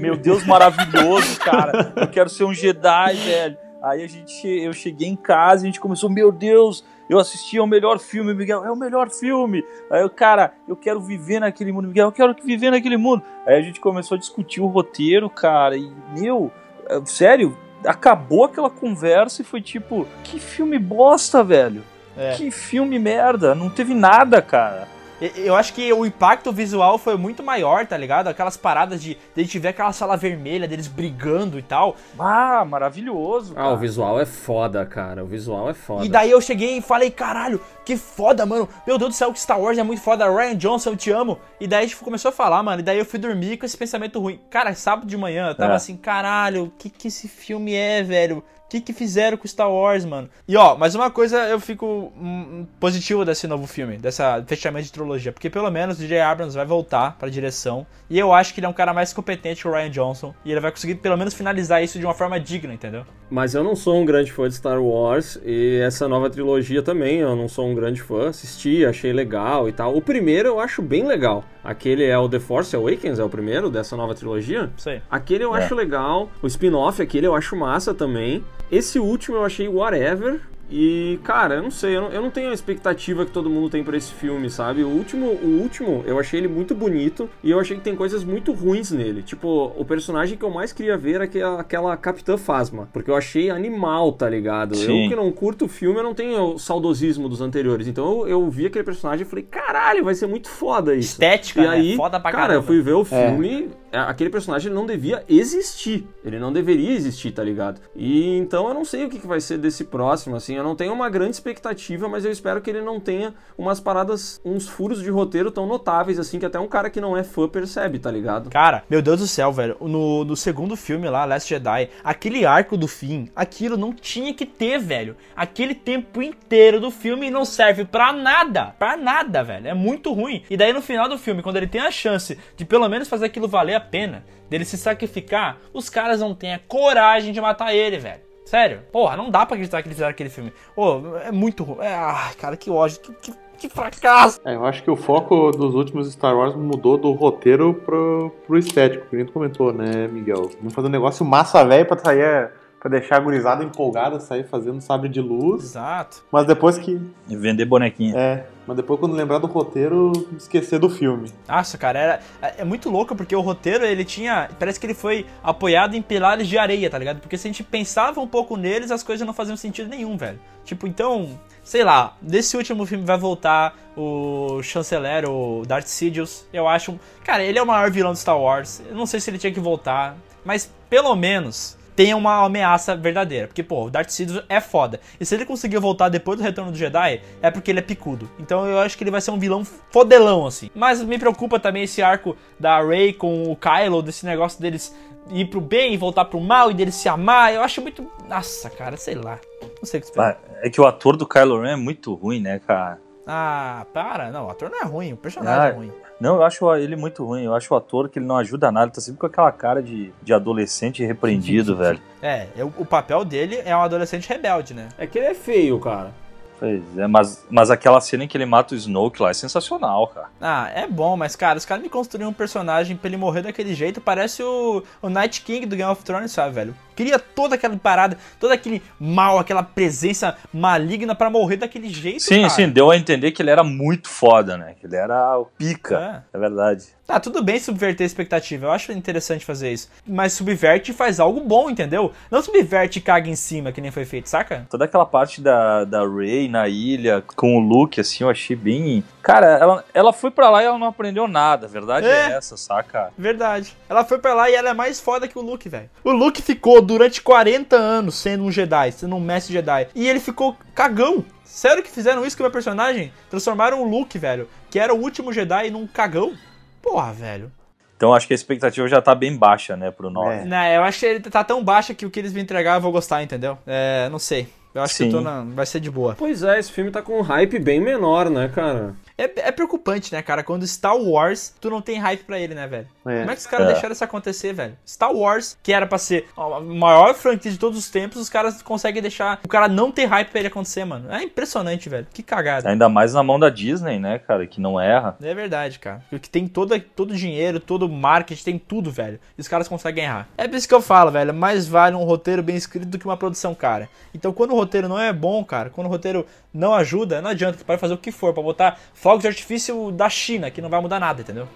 Meu Deus, maravilhoso, cara. Eu quero ser um Jedi, velho. Aí a gente, eu cheguei em casa e a gente começou, meu Deus, eu assisti ao melhor filme, Miguel, é o melhor filme. Aí eu, cara, eu quero viver naquele mundo, Miguel, eu quero viver naquele mundo. Aí a gente começou a discutir o roteiro, cara, e, meu, é, sério, acabou aquela conversa e foi tipo, que filme bosta, velho. É. Que filme merda, não teve nada, cara. Eu acho que o impacto visual foi muito maior, tá ligado? Aquelas paradas de, de a gente ver aquela sala vermelha deles brigando e tal. Ah, maravilhoso. Ah, o visual é foda, cara. O visual é foda. E daí eu cheguei e falei, caralho, que foda, mano. Meu Deus do céu, que Star Wars é muito foda. Ryan Johnson, eu te amo. E daí a gente começou a falar, mano. E daí eu fui dormir com esse pensamento ruim. Cara, sábado de manhã eu tava É. assim, caralho, o que que esse filme é, velho? O que que fizeram com Star Wars, mano? E ó, mas uma coisa eu fico hum, positivo desse novo filme, dessa fechamento de trilogia, porque pelo menos o J.J. Abrams vai voltar pra direção, e eu acho que ele é um cara mais competente que o Ryan Johnson, e ele vai conseguir pelo menos finalizar isso de uma forma digna, entendeu? Mas eu não sou um grande fã de Star Wars e essa nova trilogia também eu não sou um grande fã, assisti, achei legal e tal. O primeiro eu acho bem legal. Aquele é o The Force Awakens, é o primeiro dessa nova trilogia. Sei. Aquele eu É. acho legal. O spin-off, aquele eu acho massa também. Esse último eu achei whatever. E, cara, eu não sei, eu não, eu não tenho a expectativa que todo mundo tem pra esse filme, sabe? O último, o último, eu achei ele muito bonito e eu achei que tem coisas muito ruins nele. Tipo, o personagem que eu mais queria ver era aquela, aquela Capitã Phasma, porque eu achei animal, tá ligado? Sim. Eu que não curto o filme, eu não tenho o saudosismo dos anteriores. Então eu, eu vi aquele personagem e falei, caralho, vai ser muito foda isso. Estética, e né? aí, Foda pra cara, caramba. eu fui ver o É. filme, é, aquele personagem não devia existir. Ele não deveria existir, tá ligado? E então eu não sei o que, que vai ser desse próximo, assim. Eu não tenho uma grande expectativa, mas eu espero que ele não tenha umas paradas, uns furos de roteiro tão notáveis, assim, que até um cara que não é fã percebe, tá ligado? Cara, meu Deus do céu, velho. No, no segundo filme lá, Last Jedi, aquele arco do fim, aquilo não tinha que ter, velho. Aquele tempo inteiro do filme não serve pra nada. Pra nada, velho. É muito ruim. E daí no final do filme, quando ele tem a chance de pelo menos fazer aquilo valer a pena, dele se sacrificar, os caras não têm a coragem de matar ele, velho. Sério. Porra, não dá pra acreditar que eles fizeram aquele filme. Pô, é muito ruim. É, ai, cara, que ódio. Que, que, que fracasso. É, eu acho que o foco dos últimos Star Wars mudou do roteiro pro, pro estético, que nem tu comentou, né, Miguel? Vamos fazer um negócio massa velho pra sair, é, pra deixar a gurizada empolgada, sair fazendo sabre de luz. Exato. Mas depois que. E vender bonequinha. É, mas depois quando lembrar do roteiro, esquecer do filme. Nossa, cara, era, é muito louco porque o roteiro ele tinha. Parece que ele foi apoiado em pilares de areia, tá ligado? Porque se a gente pensava um pouco neles, as coisas não faziam sentido nenhum, velho. Tipo, então, sei lá, nesse último filme vai voltar o chanceler, o Darth Sidious. Eu acho. Cara, ele é o maior vilão de Star Wars. Eu não sei se ele tinha que voltar, mas pelo menos. Tenha uma ameaça verdadeira. Porque, pô, o Darth Sidious é foda. E se ele conseguir voltar depois do retorno do Jedi, é porque ele é picudo. Então eu acho que ele vai ser um vilão fodelão, assim. Mas me preocupa também esse arco da Rey com o Kylo, desse negócio deles ir pro bem e voltar pro mal e deles se amar. Eu acho muito. Nossa, cara, sei lá. Não sei o que esperar. Ah, É que o ator do Kylo Ren é muito ruim, né, cara? Ah, para. Não, o ator não é ruim, o personagem é Ah, ruim. Não, eu acho ele muito ruim. Eu acho o ator que ele não ajuda nada. Ele tá sempre com aquela cara de, de adolescente repreendido, velho. É, eu- o papel dele é um adolescente rebelde, né? É que ele é feio, cara. Pois é, mas, mas aquela cena em que ele mata o Snoke lá é sensacional, cara. Ah, é bom, mas cara, os caras me construíram um personagem pra ele morrer daquele jeito, parece o, o Night King do Game of Thrones, sabe, velho? Queria toda aquela parada, todo aquele mal, aquela presença maligna pra morrer daquele jeito, Sim, cara. sim, deu a entender que ele era muito foda, né? Que ele era o pica. É, verdade. Tá, tudo bem subverter a expectativa, eu acho interessante fazer isso. Mas subverte e faz algo bom, entendeu? Não subverte e caga em cima, que nem foi feito, saca? Toda aquela parte da, da Rey na ilha com o Luke, assim, eu achei bem. Cara, ela, ela foi pra lá e ela não aprendeu nada. A verdade é, É. essa, saca? Verdade. Ela foi pra lá e ela é mais foda que o Luke, velho. O Luke ficou durante 40 anos sendo um Jedi, sendo um mestre Jedi. E ele ficou cagão. Sério que fizeram isso com o meu personagem? Transformaram o Luke, velho, que era o último Jedi, num cagão? Porra, velho. Então acho que a expectativa já tá bem baixa, né, pro 9. Não, eu acho que ele tá tão baixa que o que eles me entregar eu vou gostar, entendeu? É, não sei. Eu acho que eu tô Sim. na... vai ser de boa. Pois é, esse filme tá com um hype bem menor, né, cara? É, é preocupante, né, cara? Quando Star Wars, tu não tem hype pra ele, né, velho? É. Como é que os caras É. deixaram isso acontecer, velho? Star Wars, que era pra ser a maior franquia de todos os tempos, os caras conseguem deixar o cara não ter hype pra ele acontecer, mano. É impressionante, velho. Que cagada. Ainda mais na mão da Disney, né, cara, que não erra. É verdade, cara. Porque tem todo, todo o dinheiro, todo o marketing, tem tudo, velho. E os caras conseguem errar. É por isso que eu falo, velho. Mais vale um roteiro bem escrito do que uma produção cara. Então, quando o roteiro não é bom, cara, quando o roteiro não ajuda, não adianta. Tu pode fazer o que for pra botar fogos de artifício da China, que não vai mudar nada, entendeu?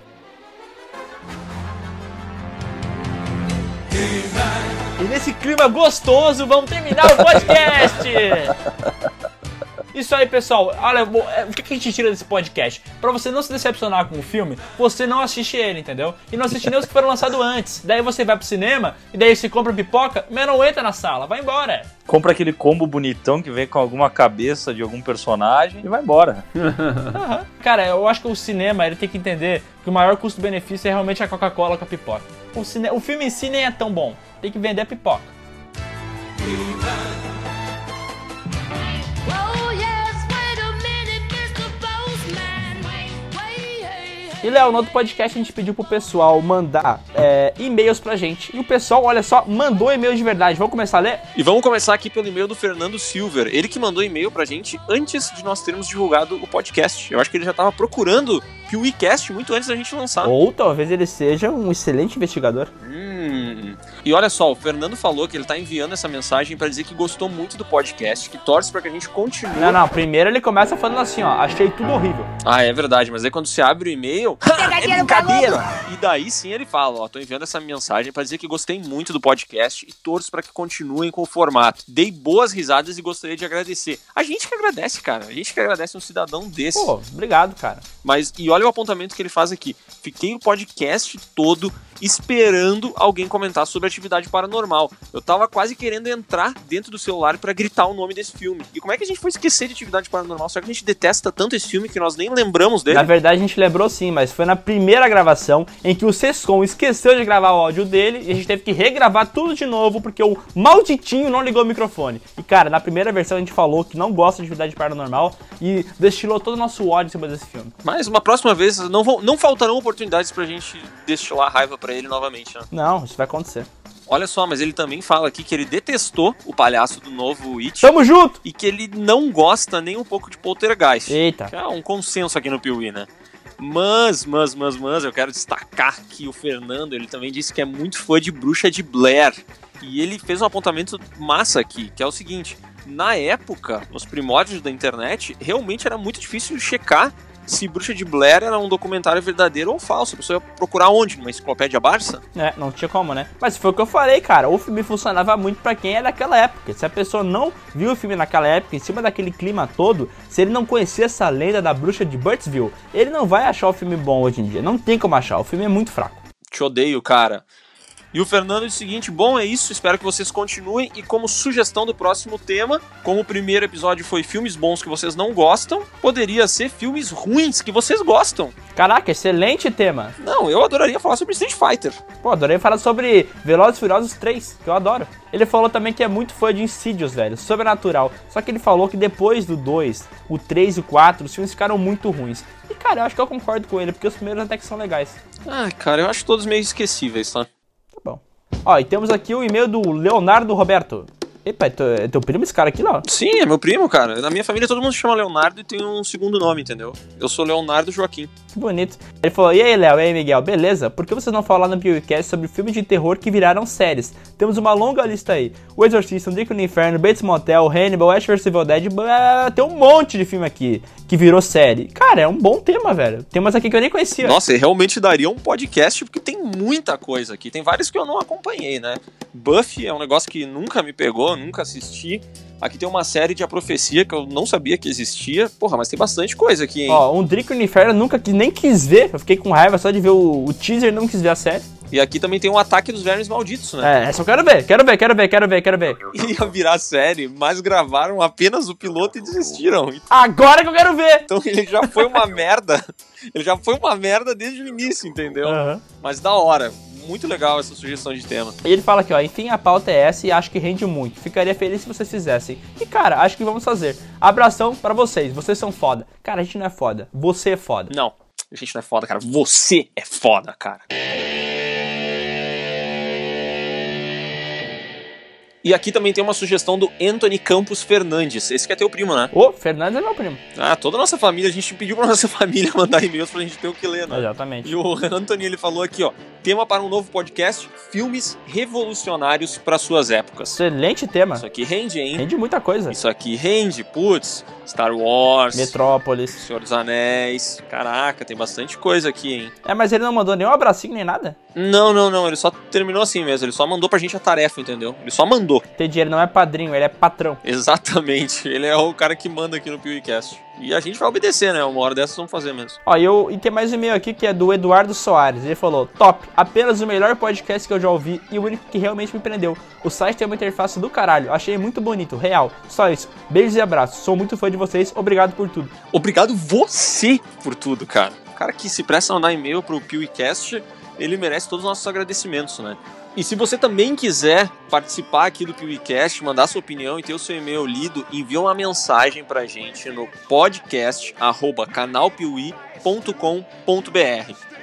E nesse clima gostoso, vamos terminar o podcast! Isso aí, pessoal. Olha, é, o que a gente tira desse podcast? Pra você não se decepcionar com o filme, você não assiste ele, entendeu? E não assiste nem os que foram lançados antes. Daí você vai pro cinema, e daí você compra pipoca, mas não entra na sala, vai embora. Compra aquele combo bonitão que vem com alguma cabeça de algum personagem e vai embora. Aham. Cara, eu acho que o cinema ele tem que entender que o maior custo-benefício é realmente a Coca-Cola com a pipoca. O, cine... o filme em si nem é tão bom. Tem que vender a pipoca. E Léo, no outro podcast a gente pediu pro pessoal mandar é, e-mails pra gente. E o pessoal, olha só, mandou e-mail de verdade. Vamos começar a ler? E vamos começar aqui pelo e-mail do Fernando Silver. Ele que mandou e-mail pra gente antes de nós termos divulgado o podcast. Eu acho que ele já tava procurando que o WeCast muito antes da gente lançar. Ou talvez ele seja um excelente investigador. Hum. E olha só, o Fernando falou que ele tá enviando essa mensagem pra dizer que gostou muito do podcast, que torce pra que a gente continue. Não, não, primeiro ele começa falando assim, ó, achei tudo horrível. Ah, é verdade, mas aí quando você abre o e-mail, é brincadeira. E daí sim ele fala, ó, tô enviando essa mensagem pra dizer que gostei muito do podcast e torço pra que continuem com o formato. Dei boas risadas e gostaria de agradecer. A gente que agradece, cara. A gente que agradece um cidadão desse. Pô, obrigado, cara. Mas, e olha o apontamento que ele faz aqui. Fiquei o podcast todo esperando alguém comentar sobre atividade paranormal. Eu tava quase querendo entrar dentro do celular pra gritar o nome desse filme. E como é que a gente foi esquecer de atividade paranormal? Será que a gente detesta tanto esse filme que nós nem lembramos dele? Na verdade a gente lembrou sim, mas foi na primeira gravação em que o Sescom esqueceu de gravar o áudio dele e a gente teve que regravar tudo de novo porque o malditinho não ligou o microfone. E cara, na primeira versão a gente falou que não gosta de atividade paranormal e destilou todo o nosso ódio em cima desse filme. Mas uma próxima vez não, vão, não faltarão oportunidades pra gente destilar raiva pra ele novamente, né? Não, isso vai acontecer. Olha só, mas ele também fala aqui que ele detestou o palhaço do novo It. Tamo junto! E que ele não gosta nem um pouco de Poltergeist. Eita. Que é um consenso aqui no Piuí, né? Mas, mas, mas, mas, eu quero destacar que o Fernando, ele também disse que é muito fã de Bruxa de Blair. E ele fez um apontamento massa aqui, que é o seguinte: na época, nos primórdios da internet, realmente era muito difícil checar se Bruxa de Blair era um documentário verdadeiro ou falso. A pessoa ia procurar onde? Numa enciclopédia Barça? É, não tinha como, né? Mas foi o que eu falei, cara. O filme funcionava muito pra quem é daquela época. Se a pessoa não viu o filme naquela época, em cima daquele clima todo, se ele não conhecia essa lenda da bruxa de Burtsville, ele não vai achar o filme bom hoje em dia. Não tem como achar. O filme é muito fraco. Te odeio, cara. E o Fernando diz o seguinte: bom, é isso, espero que vocês continuem. E como sugestão do próximo tema, como o primeiro episódio foi filmes bons que vocês não gostam, poderia ser filmes ruins que vocês gostam. Caraca, excelente tema. Não, eu adoraria falar sobre Street Fighter. Pô, adorei falar sobre Velozes e Furiosos 3, que eu adoro. Ele falou também que é muito fã de Insidious, velho, sobrenatural. Só que ele falou que depois do 2, o 3 e o 4, os filmes ficaram muito ruins. E cara, eu acho que eu concordo com ele, porque os primeiros até que são legais. Ah, cara, eu acho todos meio esquecíveis, tá? Ó, e temos aqui o e-mail do Leonardo Roberto. Epa, é teu, é teu primo esse cara aqui, lá? Sim, é meu primo, cara. Na minha família todo mundo se chama Leonardo e tem um segundo nome, entendeu? Eu sou Leonardo Joaquim. Que bonito. Ele falou, e aí, Léo, e aí, Miguel, beleza? Por que vocês não falaram no PewCast sobre filmes de terror que viraram séries? Temos uma longa lista aí. O Exorcista, um Dick no Inferno, Bates Motel, Hannibal, Ash vs Evil Dead, blá, tem um monte de filme aqui que virou série. Cara, é um bom tema, velho. Tem umas aqui que eu nem conhecia. Nossa, e realmente daria um podcast porque tem muita coisa aqui. Tem vários que eu não acompanhei, né? Buffy é um negócio que nunca me pegou, nunca assisti. Aqui tem uma série de A Profecia que eu não sabia que existia. Porra, mas tem bastante coisa aqui, hein? Ó, um Drink no Inferno eu nunca quis, nem quis ver. Eu fiquei com raiva só de ver o, o teaser não quis ver a série. E aqui também tem um ataque dos vermes malditos, né? É, essa eu quero ver, quero ver, quero ver, quero ver, quero ver. Ia virar série, mas gravaram apenas o piloto e desistiram. Agora que eu quero ver! Então ele já foi uma merda. Ele já foi uma merda desde o início, entendeu? Aham. Mas da hora. Muito legal essa sugestão de tema. E ele fala aqui, ó, enfim, a pauta é essa e acho que rende muito. Ficaria feliz se vocês fizessem. E cara, acho que vamos fazer. Abração pra vocês, vocês são foda. Cara, a gente não é foda, você é foda. Não, a gente não é foda, cara. Você é foda, cara. E aqui também tem uma sugestão do Anthony Campos Fernandes. Esse que é teu primo, né? Ô, Fernandes é meu primo. Ah, toda a nossa família, a gente pediu pra nossa família mandar e-mails pra gente ter o que ler, né? Exatamente. E o Anthony, ele falou aqui, ó. Tema para um novo podcast, filmes revolucionários para suas épocas. Excelente tema. Isso aqui rende, hein? Rende muita coisa. Isso aqui rende, putz. Star Wars. Metrópolis. Senhor dos Anéis. Caraca, tem bastante coisa aqui, hein? É, mas ele não mandou nenhum abracinho nem nada. Não, não, não. Ele só terminou assim mesmo. Ele só mandou pra gente a tarefa, entendeu? Ele só mandou. Entendi, ele não é padrinho, ele é patrão. Exatamente. Ele é o cara que manda aqui no PewCast. E a gente vai obedecer, né? Uma hora dessas vamos fazer mesmo. Ó, e, eu, e tem mais um e-mail aqui que é do Eduardo Soares. Ele falou: Top, apenas o melhor podcast que eu já ouvi e o único que realmente me prendeu. O site tem uma interface do caralho, achei muito bonito, real. Só isso. Beijos e abraços. Sou muito fã de vocês, obrigado por tudo. Obrigado você por tudo, cara. O cara que se presta a mandar e-mail pro PewCast, ele merece todos os nossos agradecimentos, né? E se você também quiser participar aqui do PewCast, mandar sua opinião e ter o seu e-mail lido, envia uma mensagem pra gente no podcast arroba canalpiuí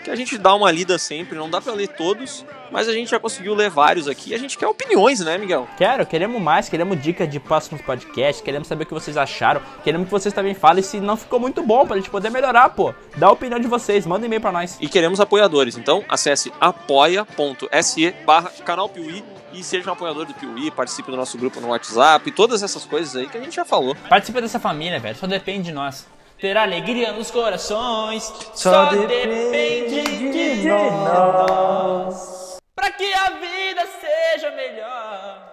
que a gente dá uma lida sempre, não dá pra ler todos, mas a gente já conseguiu ler vários aqui. A gente quer opiniões, né, Miguel? Quero, queremos mais, queremos dicas de próximos podcasts, queremos saber o que vocês acharam, queremos que vocês também falem se não ficou muito bom pra gente poder melhorar, pô. Dá a opinião de vocês, manda um e-mail pra nós. E queremos apoiadores, então acesse apoia.se barra canal Piuí e seja um apoiador do Piuí, participe do nosso grupo no WhatsApp, todas essas coisas aí que a gente já falou. Participa dessa família, velho, só depende de nós. Ter alegria nos corações, Só só, depende depende de nós. Pra que a vida seja melhor.